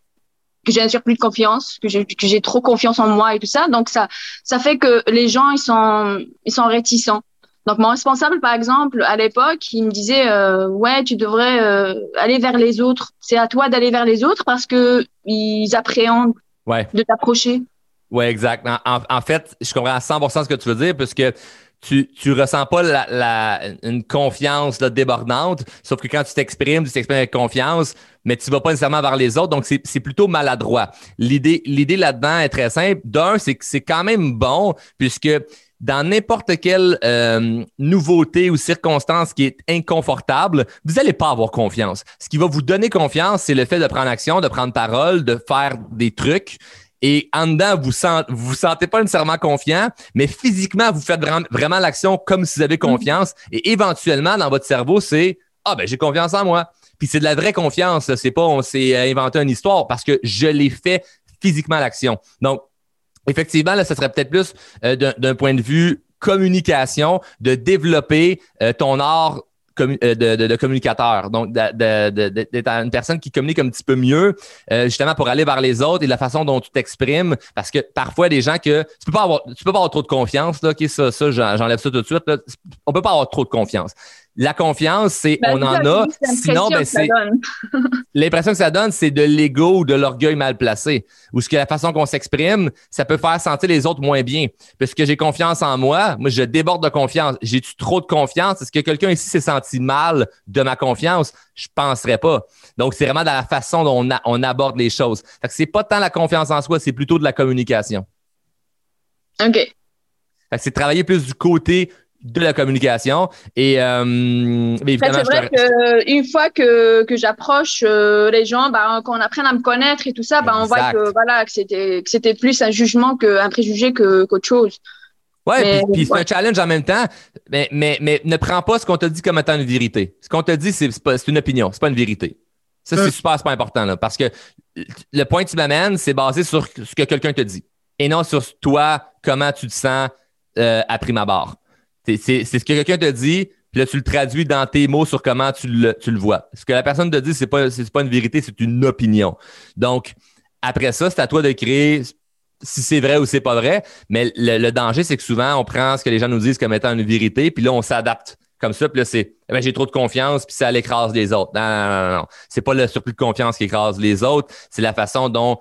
que j'ai un surplus de confiance, que j'ai trop confiance en moi et tout ça. Donc ça ça fait que les gens ils sont ils sont réticents. Donc, mon responsable, par exemple, à l'époque, il me disait, euh, ouais, tu devrais euh, aller vers les autres. C'est à toi d'aller vers les autres parce que ils appréhendent de t'approcher. Oui, exact. En, fait, je comprends à 100% ce que tu veux dire, puisque tu, tu ressens pas la, une confiance débordante, sauf que quand tu t'exprimes, tu t'exprimes avec confiance, mais tu vas pas nécessairement vers les autres, donc c'est plutôt maladroit. L'idée là-dedans est très simple. D'un, c'est que c'est quand même bon, puisque dans n'importe quelle euh, nouveauté ou circonstance qui est inconfortable, vous n'allez pas avoir confiance. Ce qui va vous donner confiance, c'est le fait de prendre action, de prendre parole, de faire des trucs. Et en dedans, vous ne vous, sentez pas nécessairement confiant, mais physiquement, vous faites vraiment, l'action comme si vous avez confiance. Et éventuellement, dans votre cerveau, c'est Ah, ben j'ai confiance en moi. Puis c'est de la vraie confiance. C'est pas on s'est inventé une histoire parce que je l'ai fait physiquement l'action. Donc, effectivement, là, ce serait peut-être plus euh, d'un point de vue communication, de développer euh, ton art euh, de, communicateur. Donc, d'être une personne qui communique un petit peu mieux, justement pour aller vers les autres et la façon dont tu t'exprimes. Parce que parfois, des gens que tu peux pas avoir, tu peux pas avoir trop de confiance. Là, ça, ça j'enlève ça tout de suite. Là. On peut pas avoir trop de confiance. La confiance, c'est ben, on en a. Sinon, ben, c'est l'impression que ça donne, c'est de l'ego ou de l'orgueil mal placé. Ou ce que la façon qu'on s'exprime, ça peut faire sentir les autres moins bien. Parce que j'ai confiance en moi, moi je déborde de confiance. J'ai-tu trop de confiance? Est-ce que quelqu'un ici s'est senti mal de ma confiance? Je penserais pas. Donc, c'est vraiment dans la façon dont on, aborde les choses. Fait que c'est pas tant la confiance en soi, c'est plutôt de la communication. OK. c'est travailler plus du côté de la communication. Et euh, c'est vrai qu'une fois que, que j'approche euh, les gens, ben, qu'on apprenne à me connaître et tout ça, ben, on voit que voilà que c'était que c'était plus un jugement qu'un préjugé que, qu'autre chose. Ouais, puis, c'est un challenge en même temps, mais, mais, mais ne prends pas ce qu'on te dit comme étant une vérité. Ce qu'on te dit, c'est, c'est, une opinion, c'est pas une vérité. Ça, c'est super, super important, là, parce que le point que tu m'amènes, c'est basé sur ce que quelqu'un te dit et non sur toi, comment tu te sens euh, à prime abord. C'est ce que quelqu'un te dit, puis là, tu le traduis dans tes mots sur comment tu le, vois. Ce que la personne te dit, c'est pas, pas une vérité, c'est une opinion. Donc, après ça, c'est à toi de créer si c'est vrai ou c'est pas vrai. Mais le, danger, c'est que souvent, on prend ce que les gens nous disent comme étant une vérité, puis là, on s'adapte comme ça, puis là, c'est eh ben, j'ai trop de confiance, puis ça l'écrase les autres. Non, non, non, non. C'est pas le surplus de confiance qui écrase les autres, c'est la façon dont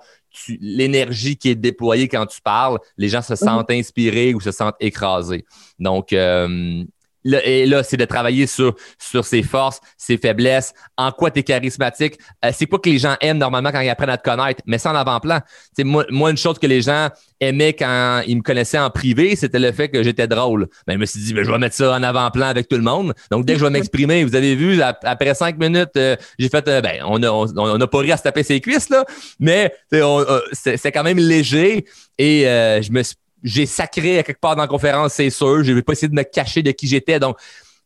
l'énergie qui est déployée quand tu parles, les gens se sentent mhm. inspirés ou se sentent écrasés. Donc, euh, et là, c'est de travailler sur, sur ses forces, ses faiblesses, en quoi tu es charismatique. Euh, c'est pas que les gens aiment normalement quand ils apprennent à te connaître, mais ça en avant-plan. Moi, moi, une chose que les gens aimaient quand ils me connaissaient en privé, c'était le fait que j'étais drôle. Ben, je me suis dit, ben, je vais mettre ça en avant-plan avec tout le monde. Donc, dès que je vais m'exprimer, vous avez vu, après cinq minutes, euh, j'ai fait, euh, ben, on n'a on, pas ri à se taper ses cuisses, là, mais c'est quand même léger et je me suis j'ai sacré à quelque part dans la conférence, c'est sûr. Je vais pas essayer de me cacher de qui j'étais. Donc,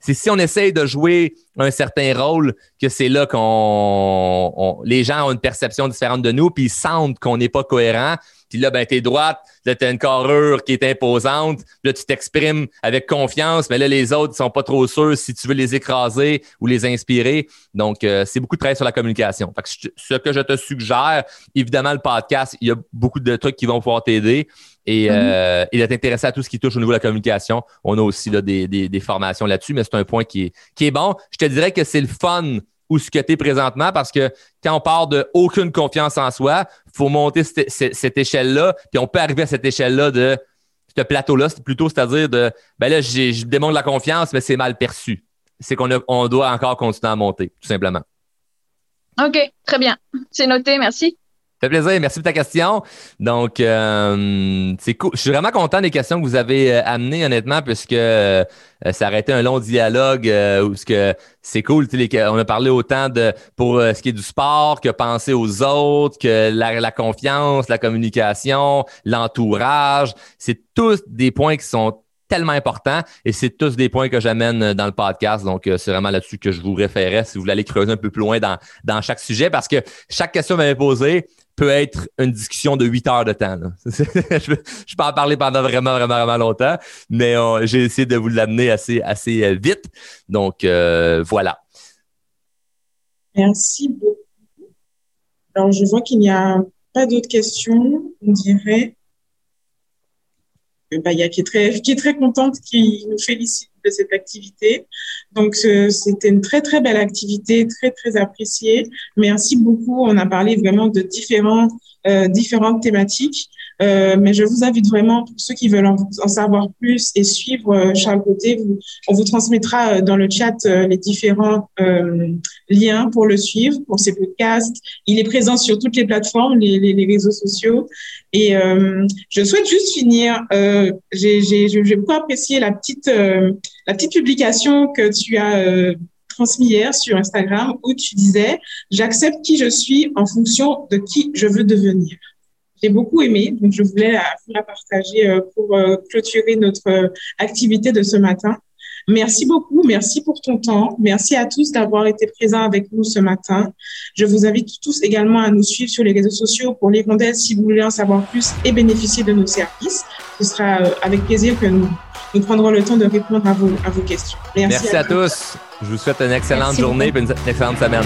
c'est si on essaye de jouer un certain rôle que c'est là qu'on les gens ont une perception différente de nous, puis ils sentent qu'on n'est pas cohérent. Puis là, ben, t'es droite, là, t'as une carrure qui est imposante, là, tu t'exprimes avec confiance, mais là, les autres ne sont pas trop sûrs si tu veux les écraser ou les inspirer. Donc, euh, c'est beaucoup de travail sur la communication. Fait que ce que je te suggère, évidemment, le podcast, il y a beaucoup de trucs qui vont pouvoir t'aider. Et, mm-hmm. euh, d'être intéressé à tout ce qui touche au niveau de la communication. On a aussi là, des, des, des formations là-dessus, mais c'est un point qui est, qui est bon. Je te dirais que c'est le fun où ce que tu es présentement parce que quand on parle de aucune confiance en soi, il faut monter cette, cette, échelle-là, puis on peut arriver à cette échelle-là de ce plateau-là, plutôt c'est-à-dire de ben là, je démontre la confiance, mais c'est mal perçu. C'est qu'on on doit encore continuer à monter, tout simplement. OK, très bien. C'est noté, merci fait plaisir. Merci pour ta question. Donc, euh, c'est cool. Je suis vraiment content des questions que vous avez euh, amenées, honnêtement, puisque euh, ça aurait été un long dialogue où ce que c'est cool. on a parlé autant de pour ce qui est du sport que penser aux autres, que la, confiance, la communication, l'entourage. C'est tous des points qui sont tellement importants et c'est tous des points que j'amène dans le podcast. Donc, c'est vraiment là-dessus que je vous référais si vous voulez aller creuser un peu plus loin dans, dans chaque sujet parce que chaque question que vous posée, peut être une discussion de 8 heures de temps. je, peux en parler pendant vraiment, vraiment, vraiment longtemps, mais euh, j'ai essayé de vous l'amener assez, assez euh, vite. Donc, euh, voilà. Merci beaucoup. Alors, je vois qu'il n'y a pas d'autres questions. On dirait. Bah, il y a qui est très, qui est très contente, qui nous félicite de cette activité. Donc, c'était une très, très belle activité, très, très appréciée. Merci beaucoup. On a parlé vraiment de euh, différentes thématiques. Euh, mais je vous invite vraiment, pour ceux qui veulent en, savoir plus et suivre euh, Charles Côté, on vous transmettra euh, dans le chat les différents liens pour le suivre, pour ses podcasts. Il est présent sur toutes les plateformes, les, réseaux sociaux. Et je souhaite juste finir. J'ai beaucoup apprécié la petite, publication que tu as transmis hier sur Instagram où tu disais, j'accepte qui je suis en fonction de qui je veux devenir j'ai beaucoup aimé. Donc, je voulais vous la partager euh, pour euh, clôturer notre euh, activité de ce matin. Merci beaucoup, merci pour ton temps. Merci à tous d'avoir été présents avec nous ce matin. Je vous invite tous également à nous suivre sur les réseaux sociaux pour l'Hirondelle si vous voulez en savoir plus et bénéficier de nos services. Ce sera avec plaisir que nous, nous prendrons le temps de répondre à vos, à vos questions. Merci, à, tous. Je vous souhaite une excellente journée et une excellente semaine.